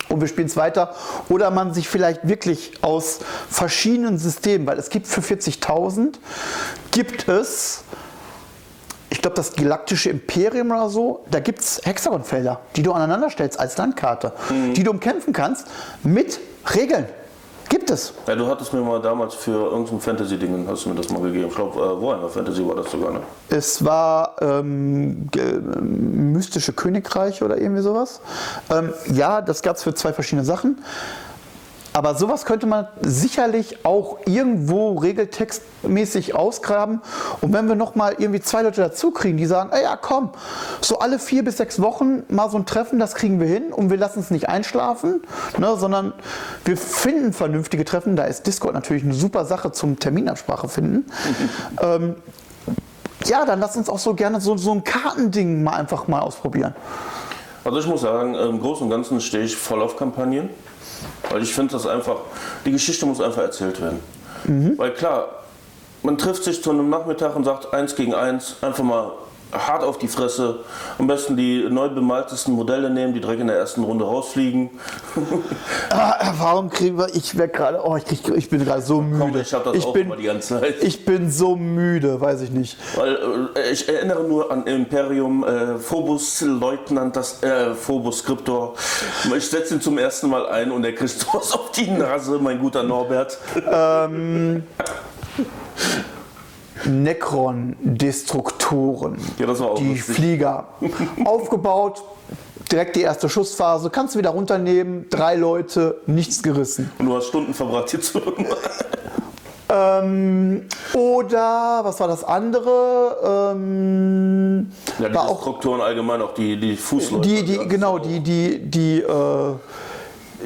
Und wir spielen es weiter. Oder man sich vielleicht wirklich aus verschiedenen Systemen, weil es gibt für 40.000, gibt es, ich glaube, das galaktische Imperium oder so, da gibt es Hexagonfelder, die du aneinander stellst als Landkarte, die du umkämpfen kannst mit Regeln. Gibt es. Ja, du hattest mir mal damals für irgendein Fantasy-Ding, hast du mir das mal gegeben. Ich glaube, äh, Warhammer Fantasy war das sogar, ne? Es war ähm, ge- mystische Königreich oder irgendwie sowas. Ähm, ja, das gab es für zwei verschiedene Sachen. Aber sowas könnte man sicherlich auch irgendwo regeltextmäßig ausgraben. Und wenn wir nochmal irgendwie zwei Leute dazu kriegen, die sagen, ey, ja komm, so alle vier bis sechs Wochen mal so ein Treffen, das kriegen wir hin und wir lassen es nicht einschlafen, ne, sondern wir finden vernünftige Treffen. Da ist Discord natürlich eine super Sache zum Terminabsprache finden. ähm, ja, dann lass uns auch so gerne so, so ein Kartending mal einfach mal ausprobieren. Also ich muss sagen, im Großen und Ganzen stehe ich voll auf Kampagnen. Weil ich finde das einfach, die Geschichte muss einfach erzählt werden. Weil klar, man trifft sich zu einem Nachmittag und sagt eins gegen eins, einfach mal hart auf die Fresse. Am besten die neu bemaltesten Modelle nehmen, die direkt in der ersten Runde rausfliegen. Ah, warum kriegen wir, ich werd gerade, oh, ich, krieg, ich bin gerade so müde. Komm, ich hab das auch bin, immer die ganze Zeit. Ich bin so müde, weiß ich nicht. Weil äh, ich erinnere nur an Imperium, äh, Phobos Leutnant, das äh, Phobos Skriptor. Ich setze ihn zum ersten Mal ein und er kriegt sowas auf die Nase, mein guter Norbert. Necron-Destruktoren. Ja, das war auch Die lustig. Flieger. Aufgebaut, direkt die erste Schussphase. Kannst du wieder runternehmen, drei Leute, nichts gerissen. Und du hast Stunden verbracht hier zu Ähm, oder, was war das andere? Ähm, Ja, die war Destruktoren allgemein, auch die, die Fußleute. Die, die, genau, die, die, die, äh,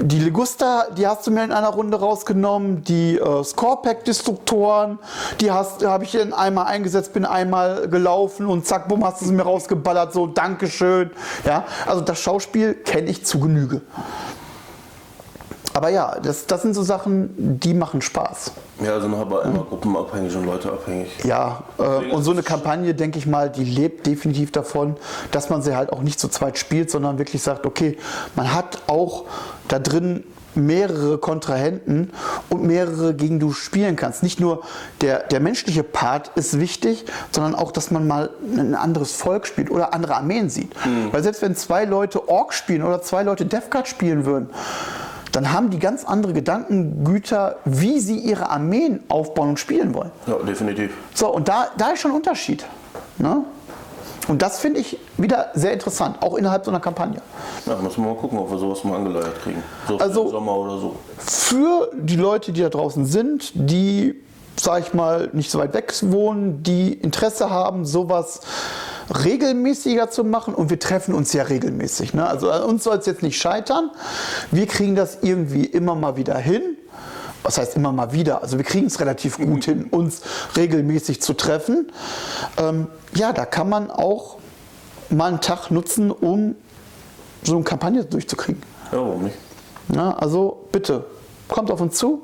die Ligusta, die hast du mir in einer Runde rausgenommen. Die äh, Scorepack-Destruktoren, die habe ich in einmal eingesetzt, bin einmal gelaufen und zack, bumm, hast du sie mir rausgeballert. So, Dankeschön. Ja, also das Schauspiel kenne ich zu Genüge. Aber ja, das, das sind so Sachen, die machen Spaß. Ja, sind aber immer gruppenabhängig und Leute abhängig. Ja, äh, und so eine Kampagne, denke ich mal, die lebt definitiv davon, dass man sie halt auch nicht zu zweit spielt, sondern wirklich sagt, okay, man hat auch da drin mehrere Kontrahenten und mehrere, gegen du spielen kannst. Nicht nur der, der menschliche Part ist wichtig, sondern auch, dass man mal ein anderes Volk spielt oder andere Armeen sieht. Weil selbst wenn zwei Leute Ork spielen oder zwei Leute Death Guard spielen würden, dann haben die ganz andere Gedankengüter, wie sie ihre Armeen aufbauen und spielen wollen. Ja, definitiv. So, und da, da ist schon ein Unterschied. Ne? Und das finde ich wieder sehr interessant, auch innerhalb so einer Kampagne. Ja, müssen wir mal gucken, ob wir sowas mal angeleiert kriegen. So Also- Sommer oder so. Für die Leute, die da draußen sind, die, sag ich mal, nicht so weit weg wohnen, die Interesse haben, sowas regelmäßiger zu machen und wir treffen uns ja regelmäßig. Ne? Also uns soll es jetzt nicht scheitern. Wir kriegen das irgendwie immer mal wieder hin. Was heißt immer mal wieder? Also wir kriegen es relativ gut hin, uns regelmäßig zu treffen. Ähm, ja, da kann man auch mal einen Tag nutzen, um so eine Kampagne durchzukriegen. Ja, warum nicht? Na, also bitte, kommt auf uns zu.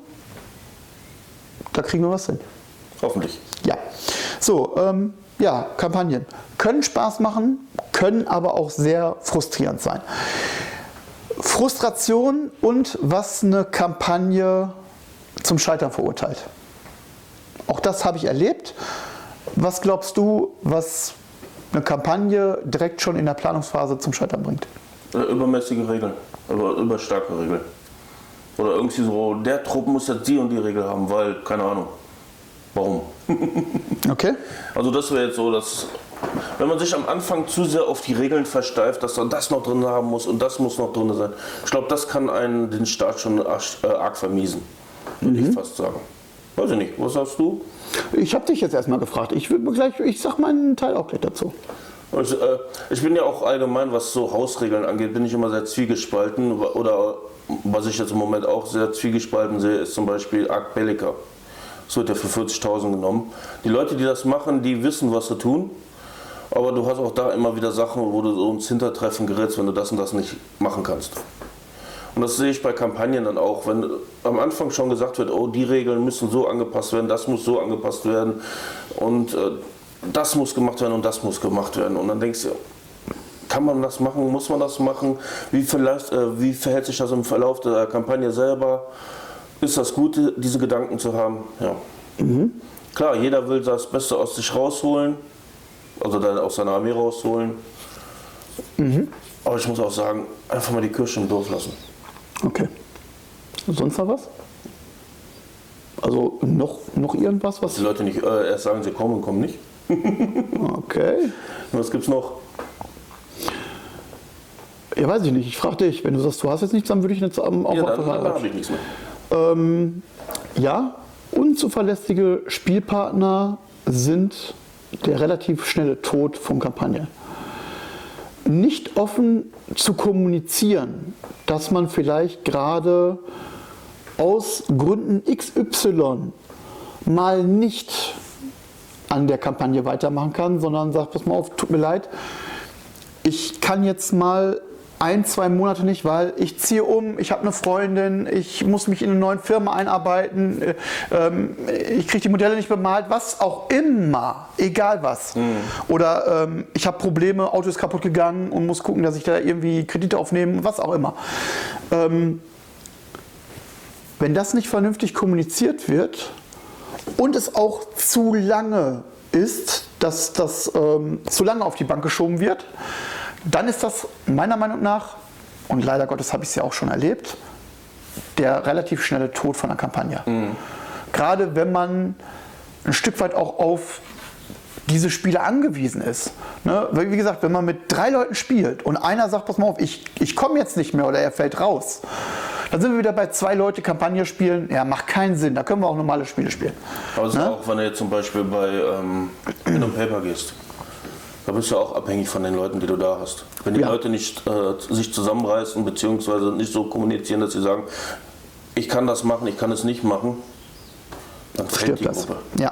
Da kriegen wir was hin. Hoffentlich. Ja. So, ähm, ja, Kampagnen können Spaß machen, können aber auch sehr frustrierend sein. Frustration und was eine Kampagne zum Scheitern verurteilt. Auch das habe ich erlebt. Was glaubst du, was eine Kampagne direkt schon in der Planungsphase zum Scheitern bringt? Äh, Übermäßige Regeln, über, überstarke Regeln. Oder irgendwie so, der Trupp muss jetzt die und die Regel haben, weil, keine Ahnung. Warum? Okay. Also das wäre jetzt so, dass wenn man sich am Anfang zu sehr auf die Regeln versteift, dass man das noch drin haben muss und das muss noch drin sein. Ich glaube, das kann einen den Start schon arg, äh, arg vermiesen, würde ich fast sagen. Weiß ich nicht, was sagst du? Ich habe dich jetzt erstmal gefragt. Ich würde gleich, ich sag meinen Teil auch gleich dazu. Ich, äh, ich bin ja auch allgemein, was so Hausregeln angeht, bin ich immer sehr zwiegespalten. Oder was ich jetzt im Moment auch sehr zwiegespalten sehe, ist zum Beispiel Arc Bellica. Das wird ja für 40.000 genommen. Die Leute, die das machen, die wissen, was sie tun. Aber du hast auch da immer wieder Sachen, wo du so ins Hintertreffen gerätst, wenn du das und das nicht machen kannst. Und das sehe ich bei Kampagnen dann auch, wenn am Anfang schon gesagt wird, oh, die Regeln müssen so angepasst werden, das muss so angepasst werden und äh, das muss gemacht werden und das muss gemacht werden. Und dann denkst du, kann man das machen, muss man das machen? Wie, vielleicht, äh, wie verhält sich das im Verlauf der Kampagne selber? Ist das gut, diese Gedanken zu haben? Ja. Klar, jeder will das Beste aus sich rausholen, also dann aus seiner Armee rausholen. Aber ich muss auch sagen, einfach mal die Kirsche im Dorf lassen. Okay. Sonst noch was? Also noch, noch irgendwas, Die was. Leute nicht äh, erst sagen, sie kommen und kommen nicht. Okay. Was gibt's noch? Ja, weiß ich nicht. Ich frage dich. Wenn du sagst, du hast jetzt nichts, dann würde ich jetzt auch Ja, dann, dann habe ich nichts mehr. Ähm, ja, unzuverlässige Spielpartner sind der relativ schnelle Tod von Kampagne. Nicht offen zu kommunizieren, dass man vielleicht gerade aus Gründen XY mal nicht an der Kampagne weitermachen kann, sondern sagt, pass mal auf, tut mir leid, ich kann jetzt mal ein, zwei Monate nicht, weil ich ziehe um, ich habe eine Freundin, ich muss mich in eine neue Firma einarbeiten, äh, ähm, ich kriege die Modelle nicht bemalt, was auch immer, egal was. Oder ähm, ich habe Probleme, Auto ist kaputt gegangen und muss gucken, dass ich da irgendwie Kredite aufnehme, was auch immer. Ähm, wenn das nicht vernünftig kommuniziert wird und es auch zu lange ist, dass das ähm, zu lange auf die Bank geschoben wird, dann ist das meiner Meinung nach, und leider Gottes habe ich es ja auch schon erlebt, der relativ schnelle Tod von einer Kampagne. Gerade wenn man ein Stück weit auch auf diese Spiele angewiesen ist. Ne? Weil, Wie gesagt, wenn man mit drei Leuten spielt und einer sagt, pass mal auf, ich, ich komme jetzt nicht mehr oder er fällt raus, dann sind wir wieder bei zwei Leute Kampagne spielen. Ja, macht keinen Sinn. Da können wir auch normale Spiele spielen. Aber es ist Ne? auch, wenn du jetzt zum Beispiel bei ähm, Pen and Paper gehst. Da bist du auch abhängig von den Leuten, die du da hast. Wenn die Ja. Leute nicht äh, sich zusammenreißen beziehungsweise nicht so kommunizieren, dass sie sagen, ich kann das machen, ich kann es nicht machen, dann fällt Stirbt die das. Gruppe. Ja.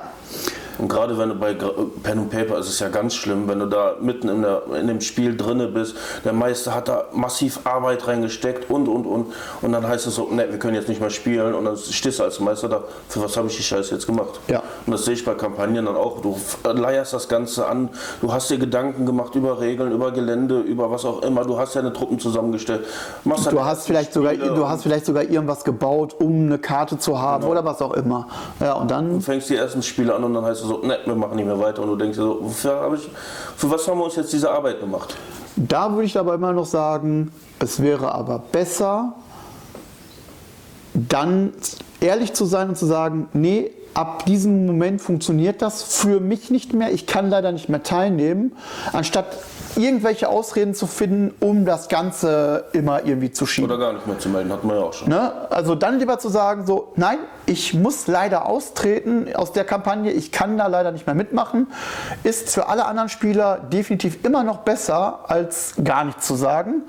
Und gerade wenn du bei Pen and Paper ist es ja ganz schlimm, wenn du da mitten in, der, in dem Spiel drinne bist, der Meister hat da massiv Arbeit reingesteckt und und und und dann heißt es so, ne, wir können jetzt nicht mehr spielen und dann stehst du als Meister da, für was habe ich die Scheiße jetzt gemacht? Ja. Und das sehe ich bei Kampagnen dann auch, du f- leierst das Ganze an, du hast dir Gedanken gemacht über Regeln, über Gelände, über was auch immer, du hast deine Truppen zusammengestellt. Machst Du hast, vielleicht sogar, du und hast vielleicht sogar irgendwas gebaut, um eine Karte zu haben oder was auch immer. Ja, und dann, fängst die ersten Spiele an und dann heißt es so, ne, wir machen nicht mehr weiter und du denkst dir so, wofür ich, für was haben wir uns jetzt diese Arbeit gemacht? da würde ich aber immer noch sagen, es wäre aber besser, dann ehrlich zu sein und zu sagen, nee, ab diesem Moment funktioniert das für mich nicht mehr, ich kann leider nicht mehr teilnehmen, anstatt irgendwelche Ausreden zu finden, um das Ganze immer irgendwie zu schieben. Oder gar nicht mehr zu melden, hatten wir ja auch schon. Ne? Also dann lieber zu sagen, so, nein, ich muss leider austreten aus der Kampagne, ich kann da leider nicht mehr mitmachen, ist für alle anderen Spieler definitiv immer noch besser, als gar nichts zu sagen.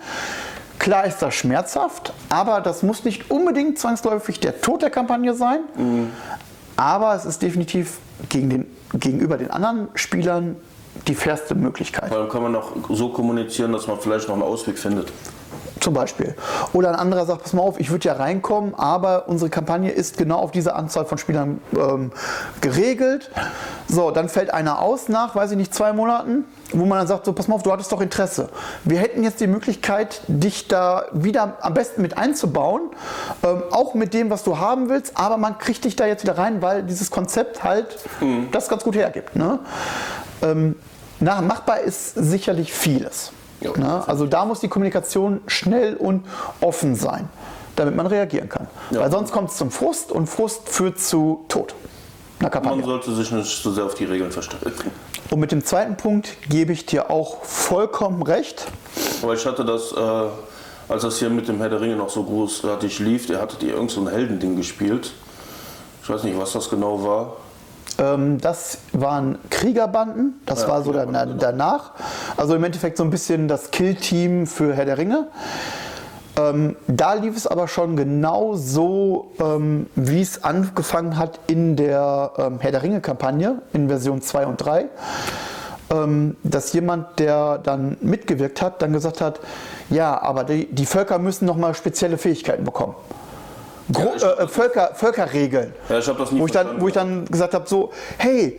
Klar ist das schmerzhaft, aber das muss nicht unbedingt zwangsläufig der Tod der Kampagne sein. Aber es ist definitiv gegen den, gegenüber den anderen Spielern die fairste Möglichkeit. Allem kann man auch so kommunizieren, dass man vielleicht noch einen Ausweg findet. Zum Beispiel. Oder ein anderer sagt, pass mal auf, ich würde ja reinkommen, aber unsere Kampagne ist genau auf diese Anzahl von Spielern ähm, geregelt. So, dann fällt einer aus nach, weiß ich nicht, zwei Monaten, wo man dann sagt, so, pass mal auf, du hattest doch Interesse. Wir hätten jetzt die Möglichkeit, dich da wieder am besten mit einzubauen, ähm, auch mit dem, was du haben willst, aber man kriegt dich da jetzt wieder rein, weil dieses Konzept halt mhm. das ganz gut hergibt. Ne? Ähm, na, machbar ist sicherlich vieles. Ja, Na, also da muss die Kommunikation schnell und offen sein, damit man reagieren kann. Ja. Weil sonst kommt es zum Frust und Frust führt zu Tod. Man sollte sich nicht so sehr auf die Regeln versteifen. Und mit dem zweiten Punkt gebe ich dir auch vollkommen recht. Aber ich hatte das, äh, als das hier mit dem Herr der Ringe noch so großartig lief, der hatte die irgend so ein Heldending gespielt. Ich weiß nicht, was das genau war. Ähm, das waren Kriegerbanden, das ja, war so der, danach. Also im Endeffekt so ein bisschen das Kill-Team für Herr der Ringe. Ähm, da lief es aber schon genau so, ähm, wie es angefangen hat in der ähm, Herr der Ringe-Kampagne in Version 2 und 3. Ähm, dass jemand, der dann mitgewirkt hat, dann gesagt hat, ja, aber die, die Völker müssen nochmal spezielle Fähigkeiten bekommen. Gro ja, äh, Völker, Völkerregeln. Ja, ich wo, ich dann, wo ich dann gesagt habe, so, hey,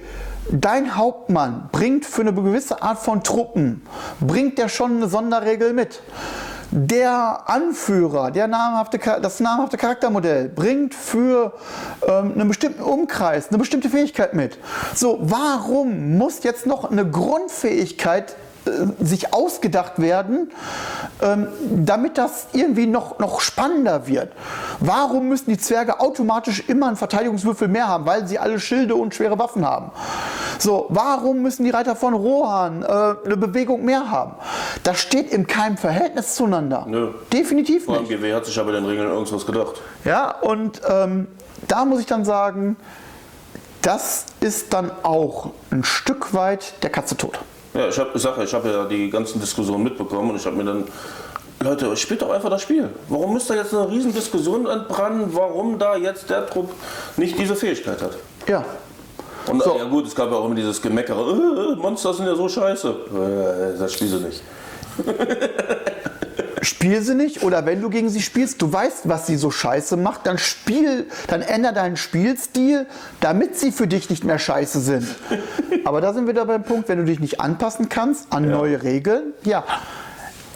dein Hauptmann bringt für eine gewisse Art von Truppen, bringt der schon eine Sonderregel mit. Der Anführer, der namhafte, das namhafte Charaktermodell bringt für ähm, einen bestimmten Umkreis eine bestimmte Fähigkeit mit. So, warum muss jetzt noch eine Grundfähigkeit äh, sich ausgedacht werden, ähm, damit das irgendwie noch, noch spannender wird. Warum müssen die Zwerge automatisch immer einen Verteidigungswürfel mehr haben, weil sie alle Schilde und schwere Waffen haben? So, warum müssen die Reiter von Rohan äh, eine Bewegung mehr haben? Das steht in keinem Verhältnis zueinander. Nö. Definitiv nicht. GW hat sich aber den Regeln irgendwas gedacht. Ja, und ähm, da muss ich dann sagen, das ist dann auch ein Stück weit der Katze tot. Ja, ich, hab, ich sage, ich habe ja die ganzen Diskussionen mitbekommen und ich habe mir dann, Leute, spielt doch einfach das Spiel. Warum müsst ihr jetzt eine riesen Diskussion entbrennen, warum da jetzt der Trupp nicht diese Fähigkeit hat? Ja. Und so. ja gut, es gab ja auch immer dieses Gemeckere, äh, Monster sind ja so scheiße. Äh, das spielst du nicht. spiel sie nicht oder wenn du gegen sie spielst, du weißt, was sie so scheiße macht, dann spiel, dann änder deinen Spielstil, damit sie für dich nicht mehr scheiße sind. Aber da sind wir da beim Punkt, wenn du dich nicht anpassen kannst an ja. neue Regeln, ja,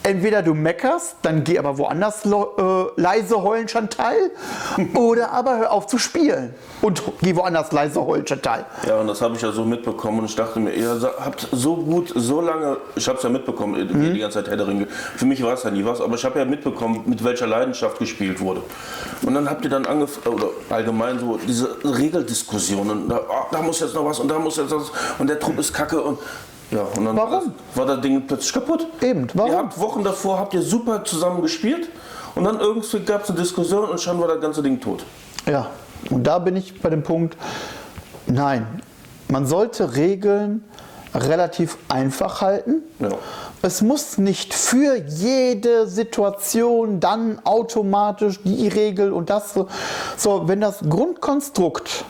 entweder du meckerst, dann geh aber woanders äh, leise heulen, Chantal, oder aber hör auf zu spielen und geh woanders leise heulen, Chantal. Ja, und das habe ich ja so mitbekommen und ich dachte mir, ihr habt so gut, so lange, ich habe es ja mitbekommen, mhm. die ganze Zeit Herr der Ringe. Für mich war es ja nie was, aber ich habe ja mitbekommen, mit welcher Leidenschaft gespielt wurde. Und dann habt ihr dann angefangen, oder allgemein so diese Regeldiskussionen, da, oh, da muss jetzt noch was und da muss jetzt was und der Trupp ist kacke und ja, und dann warum? war das Ding plötzlich kaputt. Eben, warum? Ihr habt Wochen davor habt ihr super zusammen gespielt und dann irgendwie gab es eine Diskussion und schon war das ganze Ding tot. Ja, und da bin ich bei dem Punkt, nein, man sollte Regeln relativ einfach halten. Ja. Es muss nicht für jede Situation dann automatisch die Regel und das so. So, wenn das Grundkonstrukt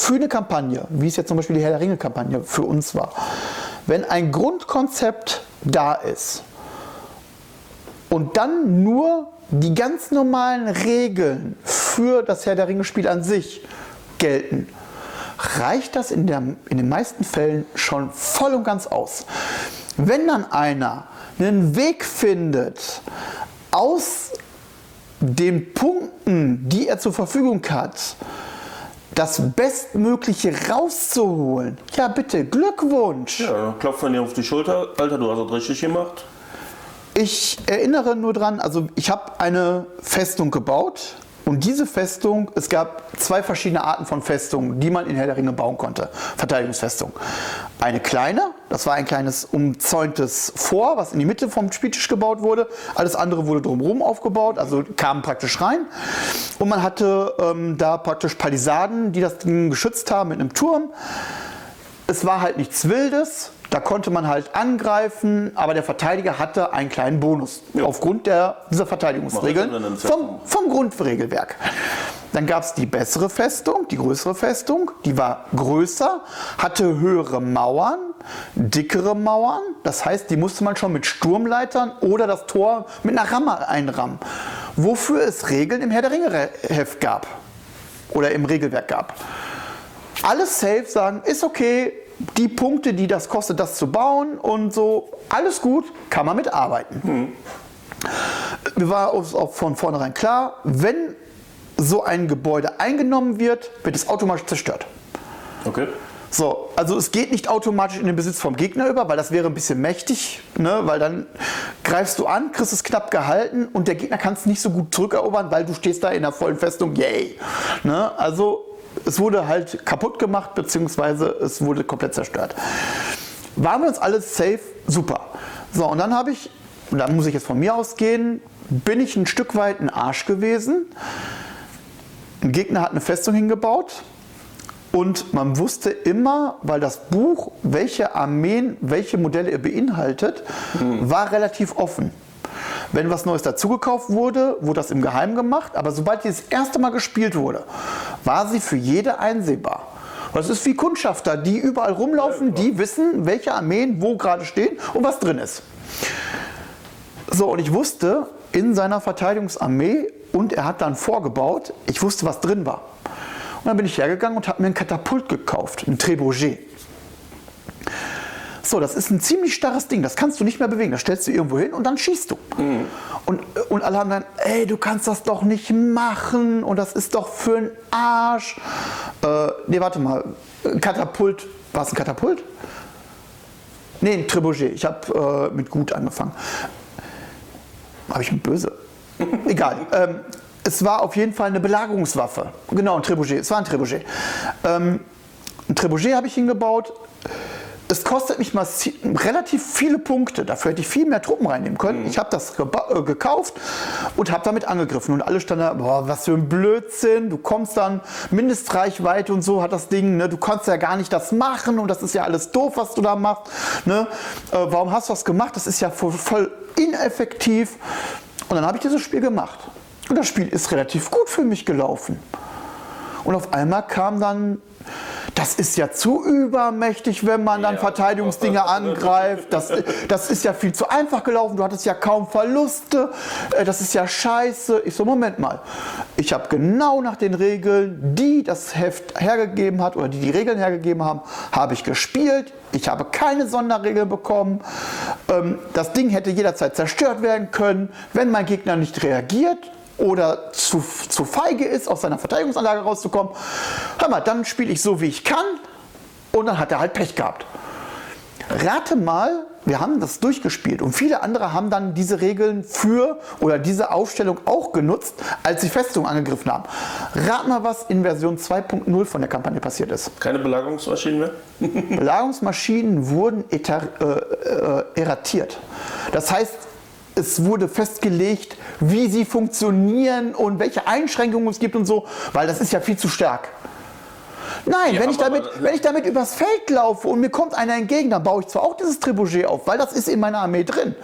für eine Kampagne, wie es jetzt zum Beispiel die Herr der Ringe-Kampagne für uns war, wenn ein Grundkonzept da ist und dann nur die ganz normalen Regeln für das Herr der Ringe-Spiel an sich gelten, reicht das in, der, in den meisten Fällen schon voll und ganz aus. Wenn dann einer einen Weg findet, aus den Punkten, die er zur Verfügung hat, das Bestmögliche rauszuholen. Ja, bitte, Glückwunsch. Ja, klopft man dir auf die Schulter. Alter, du hast es richtig gemacht. Ich erinnere nur dran, also ich habe eine Festung gebaut und diese Festung, es gab zwei verschiedene Arten von Festungen, die man in Herr der Ringe bauen konnte. Verteidigungsfestung. Eine kleine, das war ein kleines umzäuntes Vor, was in die Mitte vom Spieltisch gebaut wurde. Alles andere wurde drumherum aufgebaut, also kam praktisch rein. Und man hatte ähm, da praktisch Palisaden, die das Ding geschützt haben mit einem Turm. Es war halt nichts Wildes, da konnte man halt angreifen, aber der Verteidiger hatte einen kleinen Bonus ja. aufgrund der, dieser Verteidigungsregeln vom, vom Grundregelwerk. Dann gab es die bessere Festung, die größere Festung, die war größer, hatte höhere Mauern, dickere Mauern. Das heißt, die musste man schon mit Sturmleitern oder das Tor mit einer Ramme einrammen. Wofür es Regeln im Herr der Ringe Heft gab oder im Regelwerk gab. Alles safe sagen, ist okay, die Punkte, die das kostet, das zu bauen und so, alles gut, kann man mitarbeiten. Mhm. Mir war uns auch von vornherein klar, wenn so ein Gebäude eingenommen wird, wird es automatisch zerstört. Okay. So, also es geht nicht automatisch in den Besitz vom Gegner über, weil das wäre ein bisschen mächtig, ne? weil dann greifst du an, kriegst es knapp gehalten und der Gegner kann es nicht so gut zurückerobern, weil du stehst da in der vollen Festung, yay. Ne? Also es wurde halt kaputt gemacht, beziehungsweise es wurde komplett zerstört. Waren wir uns alles safe? Super. So, und dann habe ich, und da muss ich jetzt von mir ausgehen, bin ich ein Stück weit ein Arsch gewesen. Ein Gegner hat eine Festung hingebaut und man wusste immer, weil das Buch, welche Armeen, welche Modelle er beinhaltet, mhm. war relativ offen. Wenn was Neues dazugekauft wurde, wurde das im Geheimen gemacht, aber sobald die das erste Mal gespielt wurde, war sie für jede einsehbar. Das ist wie Kundschafter, die überall rumlaufen, die wissen, welche Armeen wo gerade stehen und was drin ist. So, und ich wusste in seiner Verteidigungsarmee und er hat dann vorgebaut, ich wusste, was drin war. Und dann bin ich hergegangen und habe mir ein Katapult gekauft, ein Trebuchet. So, das ist ein ziemlich starres Ding, das kannst du nicht mehr bewegen. Das stellst du irgendwo hin und dann schießt du. Mhm. Und, und alle haben dann, ey, du kannst das doch nicht machen und das ist doch für einen Arsch. Äh, nee, warte mal, Katapult, war es ein Katapult? Nee, ein Trebuchet. Ich habe äh, mit gut angefangen. Habe ich mit böse? Egal. Ähm, es war auf jeden Fall eine Belagerungswaffe. Genau, ein Trebuchet. Es war ein Trebuchet. Ähm, ein Trebuchet habe ich hingebaut es kostet mich mal relativ viele Punkte. Dafür hätte ich viel mehr Truppen reinnehmen können. Mhm. Ich habe das äh, gekauft und habe damit angegriffen. Und alle standen da, boah, was für ein Blödsinn. Du kommst dann, Mindestreichweite und so hat das Ding. Ne? Du kannst ja gar nicht das machen und das ist ja alles doof, was du da machst. Ne? Äh, warum hast du das gemacht? Das ist ja voll, voll ineffektiv. Und dann habe ich dieses Spiel gemacht. Und das Spiel ist relativ gut für mich gelaufen. Und auf einmal kam dann das ist ja zu übermächtig, wenn man dann ja. Verteidigungsdinge angreift. Das, das ist ja viel zu einfach gelaufen. Du hattest ja kaum Verluste. Äh, das ist ja scheiße. Ich so, Moment mal. Ich habe genau nach den Regeln, die das Heft hergegeben hat oder die die Regeln hergegeben haben, habe ich gespielt. Ich habe keine Sonderregeln bekommen. Ähm, das Ding hätte jederzeit zerstört werden können, wenn mein Gegner nicht reagiert oder zu, zu feige ist, aus seiner Verteidigungsanlage rauszukommen, hör mal, dann spiele ich so, wie ich kann und dann hat er halt Pech gehabt. Rate mal, wir haben das durchgespielt und viele andere haben dann diese Regeln für oder diese Aufstellung auch genutzt, als sie Festung angegriffen haben. Rat mal, was in Version 2.0 von der Kampagne passiert ist. Keine Belagerungsmaschinen mehr? Belagerungsmaschinen wurden äh, äh, erratiert. Das heißt, es wurde festgelegt, wie sie funktionieren und welche Einschränkungen es gibt und so, weil das ist ja viel zu stark. Nein, ja, wenn, ich damit, wenn ich damit übers Feld laufe und mir kommt einer entgegen, dann baue ich zwar auch dieses Trebuchet auf, weil das ist in meiner Armee drin.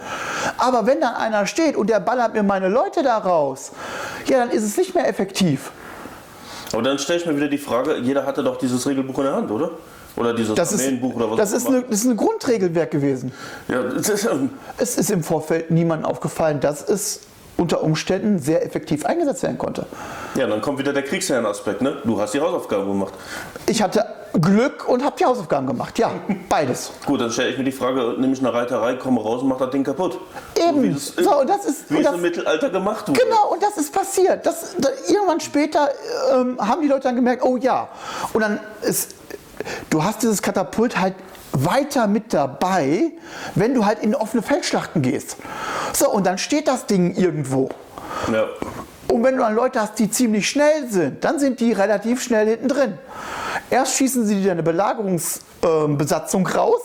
Aber wenn dann einer steht und der ballert mir meine Leute da raus, ja, dann ist es nicht mehr effektiv. Aber dann stelle ich mir wieder die Frage, jeder hatte doch dieses Regelbuch in der Hand, oder? Oder dieses das Armeenbuch oder was das ist, eine, das ist ein Grundregelwerk gewesen. Ja, ist, ähm es ist im Vorfeld niemandem aufgefallen, dass es unter Umständen sehr effektiv eingesetzt werden konnte. Ja, dann kommt wieder der Kriegsherrenaspekt, ne? Du hast die Hausaufgaben gemacht. Ich hatte Glück und habe die Hausaufgaben gemacht, ja, beides. Gut, dann stelle ich mir die Frage, nehme ich eine Reiterei, komme raus und mache das Ding kaputt. Eben, wie das, so, und das ist, wie es im Mittelalter gemacht wurde. Genau, und das ist passiert. Das, da, irgendwann später ähm, haben die Leute dann gemerkt, oh ja. Und dann ist du hast dieses Katapult halt weiter mit dabei, wenn du halt in offene Feldschlachten gehst. So, und dann steht das Ding irgendwo. Ja. Und wenn du dann Leute hast, die ziemlich schnell sind, dann sind die relativ schnell hinten drin. Erst schießen sie dir eine Belagerungsbesatzung äh, raus,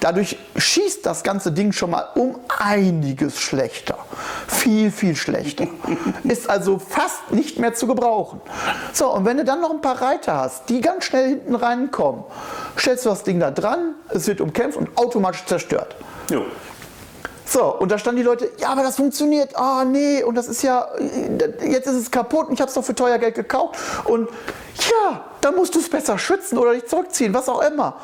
dadurch schießt das ganze Ding schon mal um einiges schlechter. Viel, viel schlechter. Ist also fast nicht mehr zu gebrauchen. So, und wenn du dann noch ein paar Reiter hast, die ganz schnell hinten reinkommen, stellst du das Ding da dran, es wird umkämpft und automatisch zerstört. Jo. So, und da standen die Leute, ja, aber das funktioniert, ah nee, und das ist ja, jetzt ist es kaputt und ich habe es doch für teuer Geld gekauft. Und ja, dann musst du es besser schützen oder dich zurückziehen, was auch immer.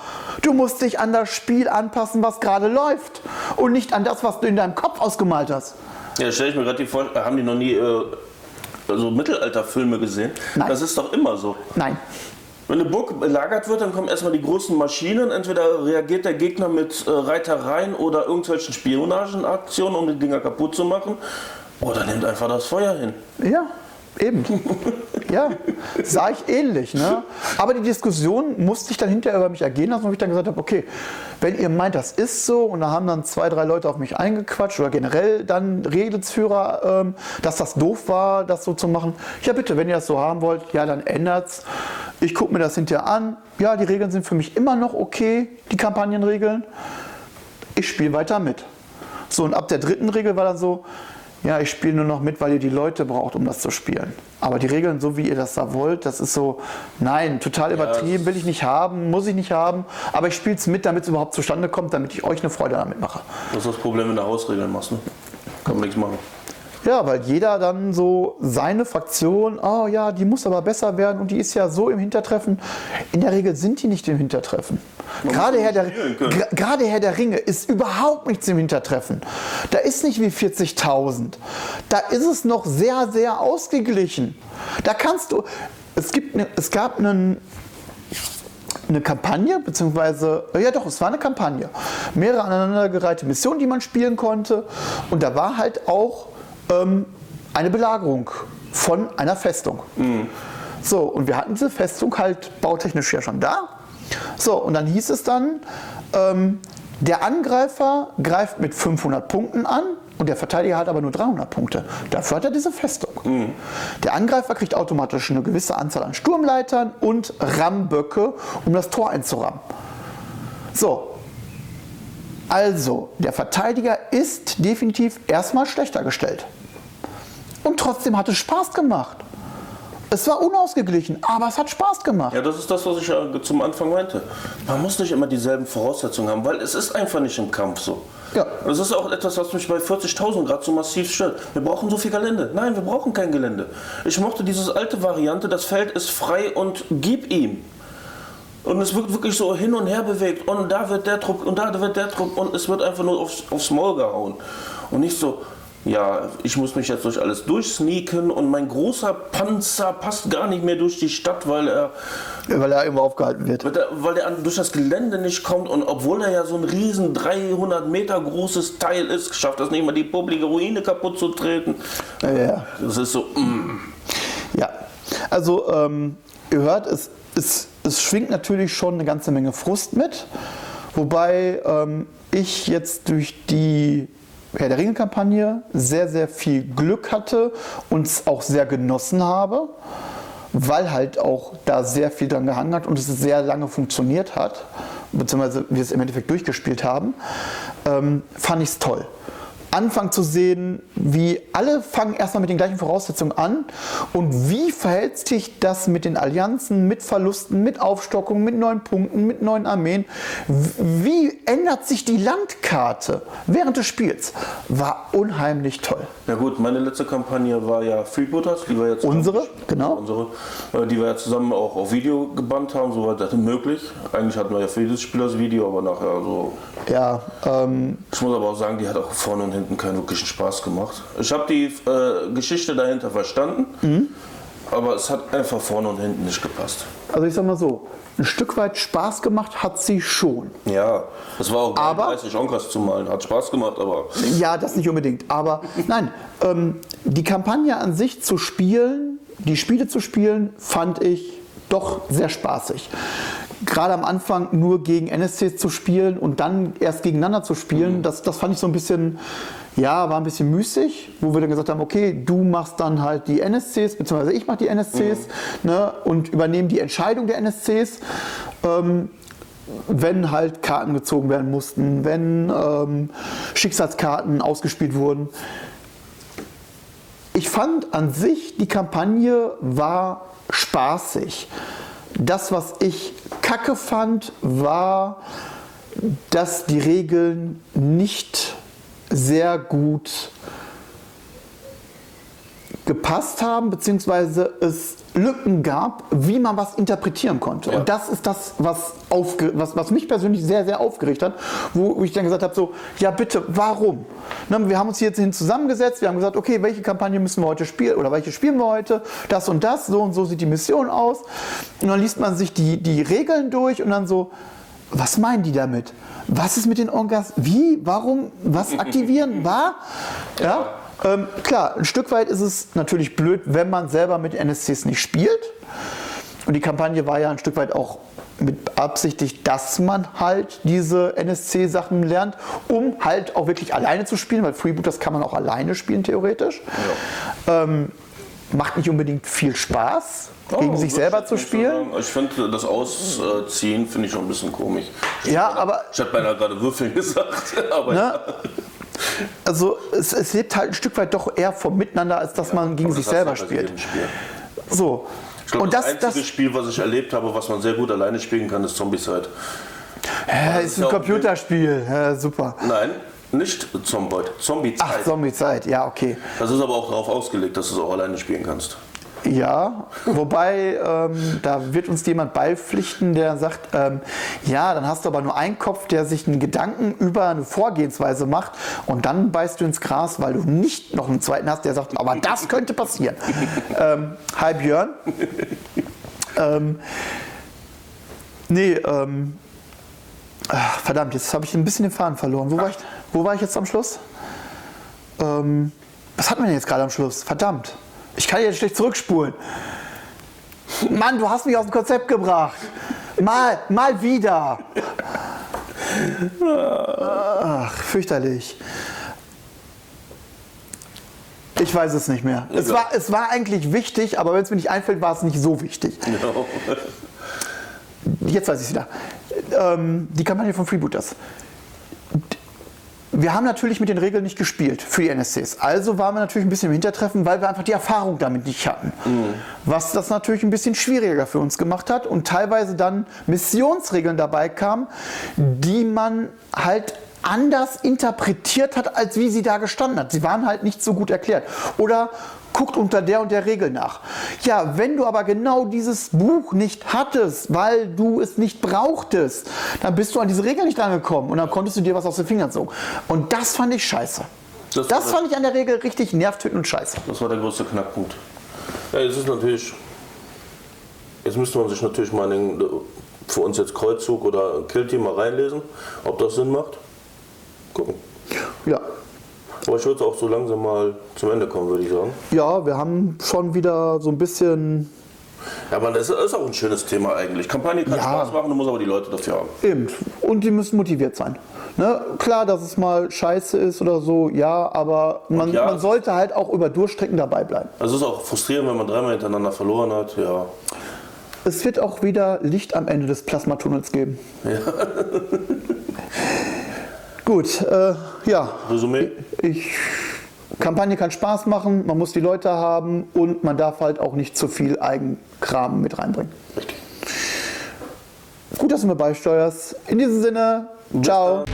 Du musst dich an das Spiel anpassen, was gerade läuft und nicht an das, was du in deinem Kopf ausgemalt hast. Ja, stelle ich mir gerade die vor, haben die noch nie äh, so Mittelalterfilme gesehen? Nein. Das ist doch immer so. Nein. Wenn eine Burg belagert wird, dann kommen erstmal die großen Maschinen. Entweder reagiert der Gegner mit äh, Reitereien oder irgendwelchen Spionagenaktionen, um die Dinger kaputt zu machen. Oder nimmt einfach das Feuer hin. Ja, eben. ja, sah ich ähnlich. Ne? Aber die Diskussion musste ich dann hinterher über mich ergehen lassen, wo ich dann gesagt habe, okay, wenn ihr meint, das ist so, und da haben dann zwei, drei Leute auf mich eingequatscht oder generell dann Redelsführer, ähm, dass das doof war, das so zu machen. Ja bitte, wenn ihr das so haben wollt, ja dann ändert's. Ich gucke mir das hinterher an. Ja, die Regeln sind für mich immer noch okay, die Kampagnenregeln. Ich spiele weiter mit. So, und ab der dritten Regel war dann so, ja, ich spiele nur noch mit, weil ihr die Leute braucht, um das zu spielen. Aber die Regeln, so wie ihr das da wollt, das ist so, nein, total übertrieben, will ich nicht haben, muss ich nicht haben. Aber ich spiele es mit, damit es überhaupt zustande kommt, damit ich euch eine Freude damit mache. Das ist das Problem, wenn du Hausregeln machst. Ne? Kann man nichts machen. Ja, weil jeder dann so seine Fraktion, oh ja, die muss aber besser werden und die ist ja so im Hintertreffen. In der Regel sind die nicht im Hintertreffen. Gerade Herr, der, gerade Herr der Ringe ist überhaupt nichts im Hintertreffen. Da ist nicht wie 40.000. Da ist es noch sehr, sehr ausgeglichen. Da kannst du, es, gibt ne, es gab einen, eine Kampagne, beziehungsweise, ja doch, es war eine Kampagne. Mehrere aneinandergereihte Missionen, die man spielen konnte. Und da war halt auch ähm, eine Belagerung von einer Festung. So, und wir hatten diese Festung halt bautechnisch ja schon da. So, und dann hieß es dann, ähm, der Angreifer greift mit 500 Punkten an und der Verteidiger hat aber nur 300 Punkte. Dafür hat er diese Festung. Der Angreifer kriegt automatisch eine gewisse Anzahl an Sturmleitern und Rammböcke, um das Tor einzurammen. So, also der Verteidiger ist definitiv erstmal schlechter gestellt. Und trotzdem hat es Spaß gemacht. Es war unausgeglichen, aber es hat Spaß gemacht. Ja, das ist das, was ich ja zum Anfang meinte. Man muss nicht immer dieselben Voraussetzungen haben, weil es ist einfach nicht im Kampf so. Ja. Das ist auch etwas, was mich bei 40.000 Grad so massiv stört. Wir brauchen so viel Gelände. Nein, wir brauchen kein Gelände. Ich mochte diese alte Variante, das Feld ist frei und gib ihm. Und es wird wirklich so hin und her bewegt und da wird der Trupp und da wird der Trupp und es wird einfach nur aufs, aufs Maul gehauen. Und nicht so, ja, ich muss mich jetzt durch alles durchsneaken und mein großer Panzer passt gar nicht mehr durch die Stadt, weil er, Weil er irgendwo aufgehalten wird. weil der, weil an- durch das Gelände nicht kommt und obwohl er ja so ein riesen 300 Meter großes Teil ist, schafft das nicht mal die publike Ruine kaputt zu treten. Ja. Das ist so, mm. Ja, also ähm, ihr hört, es, es, es schwingt natürlich schon eine ganze Menge Frust mit, wobei ähm, ich jetzt durch die Herr der Ringe-Kampagne sehr, sehr viel Glück hatte und es auch sehr genossen habe, weil halt auch da sehr viel dran gehangen hat und es sehr lange funktioniert hat, beziehungsweise wir es im Endeffekt durchgespielt haben, ähm, fand ich es toll. Anfangen zu sehen, wie alle fangen erstmal mit den gleichen Voraussetzungen an und wie verhält sich das mit den Allianzen, mit Verlusten, mit Aufstockungen, mit neuen Punkten, mit neuen Armeen. Wie ändert sich die Landkarte während des Spiels? War unheimlich toll. Ja gut, meine letzte Kampagne war ja Freebooters, die wir jetzt Unsere, genau. unsere, äh, die wir ja zusammen auch auf Video gebannt haben, soweit das möglich. Eigentlich hatten wir ja für jedes Spiel das Video, aber nachher so. Ja, ähm, Ich muss aber auch sagen, die hat auch vorne und hinten keinen wirklichen Spaß gemacht. Ich habe die äh, Geschichte dahinter verstanden, Mhm. aber es hat einfach vorne und hinten nicht gepasst. also ich sag mal so, ein Stück weit Spaß gemacht hat sie schon. Ja, es war auch geil, Aber- 30 Onkers zu malen, hat Spaß gemacht, aber Ja, das nicht unbedingt. Aber nein, ähm, die Kampagne an sich zu spielen, die Spiele zu spielen, fand ich doch sehr spaßig. Gerade am Anfang nur gegen NSCs zu spielen und dann erst gegeneinander zu spielen, das, das fand ich so ein bisschen, ja, war ein bisschen müßig, wo wir dann gesagt haben, okay, du machst dann halt die NSCs, beziehungsweise ich mache die NSCs ne, und übernehme die Entscheidung der NSCs. Ähm, wenn halt Karten gezogen werden mussten, wenn ähm, Schicksalskarten ausgespielt wurden. Ich fand an sich, die Kampagne war spaßig. Das, was ich kacke fand, war, dass die Regeln nicht sehr gut gepasst haben, beziehungsweise es Lücken gab, wie man was interpretieren konnte. Ja. Und das ist das, was, aufge was, was mich persönlich sehr, sehr aufgeregt hat, wo ich dann gesagt habe, so, ja bitte, warum? Ne, wir haben uns hier jetzt hin zusammengesetzt, wir haben gesagt, okay, welche Kampagne müssen wir heute spielen oder welche spielen wir heute, das und das, so und so sieht die Mission aus. Und dann liest man sich die, die Regeln durch und dann so, was meinen die damit? Was ist mit den Orgas? Wie? Warum? Was aktivieren? War? Ja. Ähm, klar, ein Stück weit ist es natürlich blöd, wenn man selber mit NSCs nicht spielt. Und die Kampagne war ja ein Stück weit auch mit beabsichtigt, dass man halt diese NSC-Sachen lernt, um halt auch wirklich alleine zu spielen, weil Freebooters kann man auch alleine spielen, theoretisch. Ähm, macht nicht unbedingt viel Spaß, gegen Oh, sich würd selber ich zu nicht so spielen. sagen. Ich finde das Ausziehen finde ich schon ein bisschen komisch. Ja, aber Ich hatte beinahe gerade Würfeln gesagt, aber Ne? Also es, es lebt halt ein Stück weit doch eher vom Miteinander, als dass man gegen sich selber spielt. Spiel. So. Ich glaube, Und das, das, einzige das Spiel, was ich erlebt habe, was man sehr gut alleine spielen kann, ist Zombicide. äh, ist ist ein ja Computerspiel. Ja, super. Nein, nicht Zombie, Zombie-Zeit. Ach, Zombie-Zeit, ja, okay. Das ist aber auch darauf ausgelegt, dass du es auch alleine spielen kannst. Ja, wobei ähm, da wird uns jemand beipflichten, der sagt, ähm, ja, dann hast du aber nur einen Kopf, der sich einen Gedanken über eine Vorgehensweise macht und dann beißt du ins Gras, weil du nicht noch einen zweiten hast, der sagt, aber das könnte passieren. ähm, hi Björn. ähm, nee, ähm, ach, verdammt, jetzt habe ich ein bisschen den Faden verloren. Wo war ich, wo war ich jetzt am Schluss? Ähm, was hatten wir denn jetzt gerade am Schluss? Verdammt. Ich kann jetzt schlecht zurückspulen. Mann, du hast mich aus dem Konzept gebracht. Mal, mal wieder. Ach, fürchterlich. Ich weiß es nicht mehr. Es war, es war eigentlich wichtig, aber wenn es mir nicht einfällt, war es nicht so wichtig. Genau. Jetzt weiß ich es wieder. Ähm, die Kampagne von Freebooters. Wir haben natürlich mit den Regeln nicht gespielt für die NSCs. Also waren wir natürlich ein bisschen im Hintertreffen, weil wir einfach die Erfahrung damit nicht hatten. Was das natürlich ein bisschen schwieriger für uns gemacht hat und teilweise dann Missionsregeln dabei kamen, die man halt anders interpretiert hat, als wie sie da gestanden hat. Sie waren halt nicht so gut erklärt. Oder guckt unter der und der Regel nach. Ja, wenn du aber genau dieses Buch nicht hattest, weil du es nicht brauchtest, dann bist du an diese Regel nicht angekommen und dann konntest du dir was aus den Fingern saugen. Und das fand ich scheiße. Das, Das fand ich an der Regel richtig nervtötend und scheiße. das war der größte Knackpunkt. Ja, jetzt ist natürlich. Jetzt müsste man sich natürlich mal den, für uns jetzt Kreuzzug oder Killteam mal reinlesen, ob das Sinn macht. Gucken. Ja. Aber ich würde auch so langsam mal zum Ende kommen, würde ich sagen. Ja, wir haben schon wieder so ein bisschen Ja, aber das ist auch ein schönes Thema eigentlich. Kampagne kann Ja. Spaß machen, du musst aber die Leute dafür haben. Eben. Und die müssen motiviert sein. Ne? Klar, dass es mal scheiße ist oder so, ja, aber man, ja, man sollte halt auch über Durchstrecken dabei bleiben. Also es ist auch frustrierend, wenn man dreimal hintereinander verloren hat. Ja, Es wird auch wieder Licht am Ende des Plasmatunnels geben. Gut, äh, ja, Resümee. ich, Kampagne kann Spaß machen, man muss die Leute haben und man darf halt auch nicht zu viel Eigenkram mit reinbringen. Richtig. Gut, dass du mir beisteuerst. In diesem Sinne, ciao.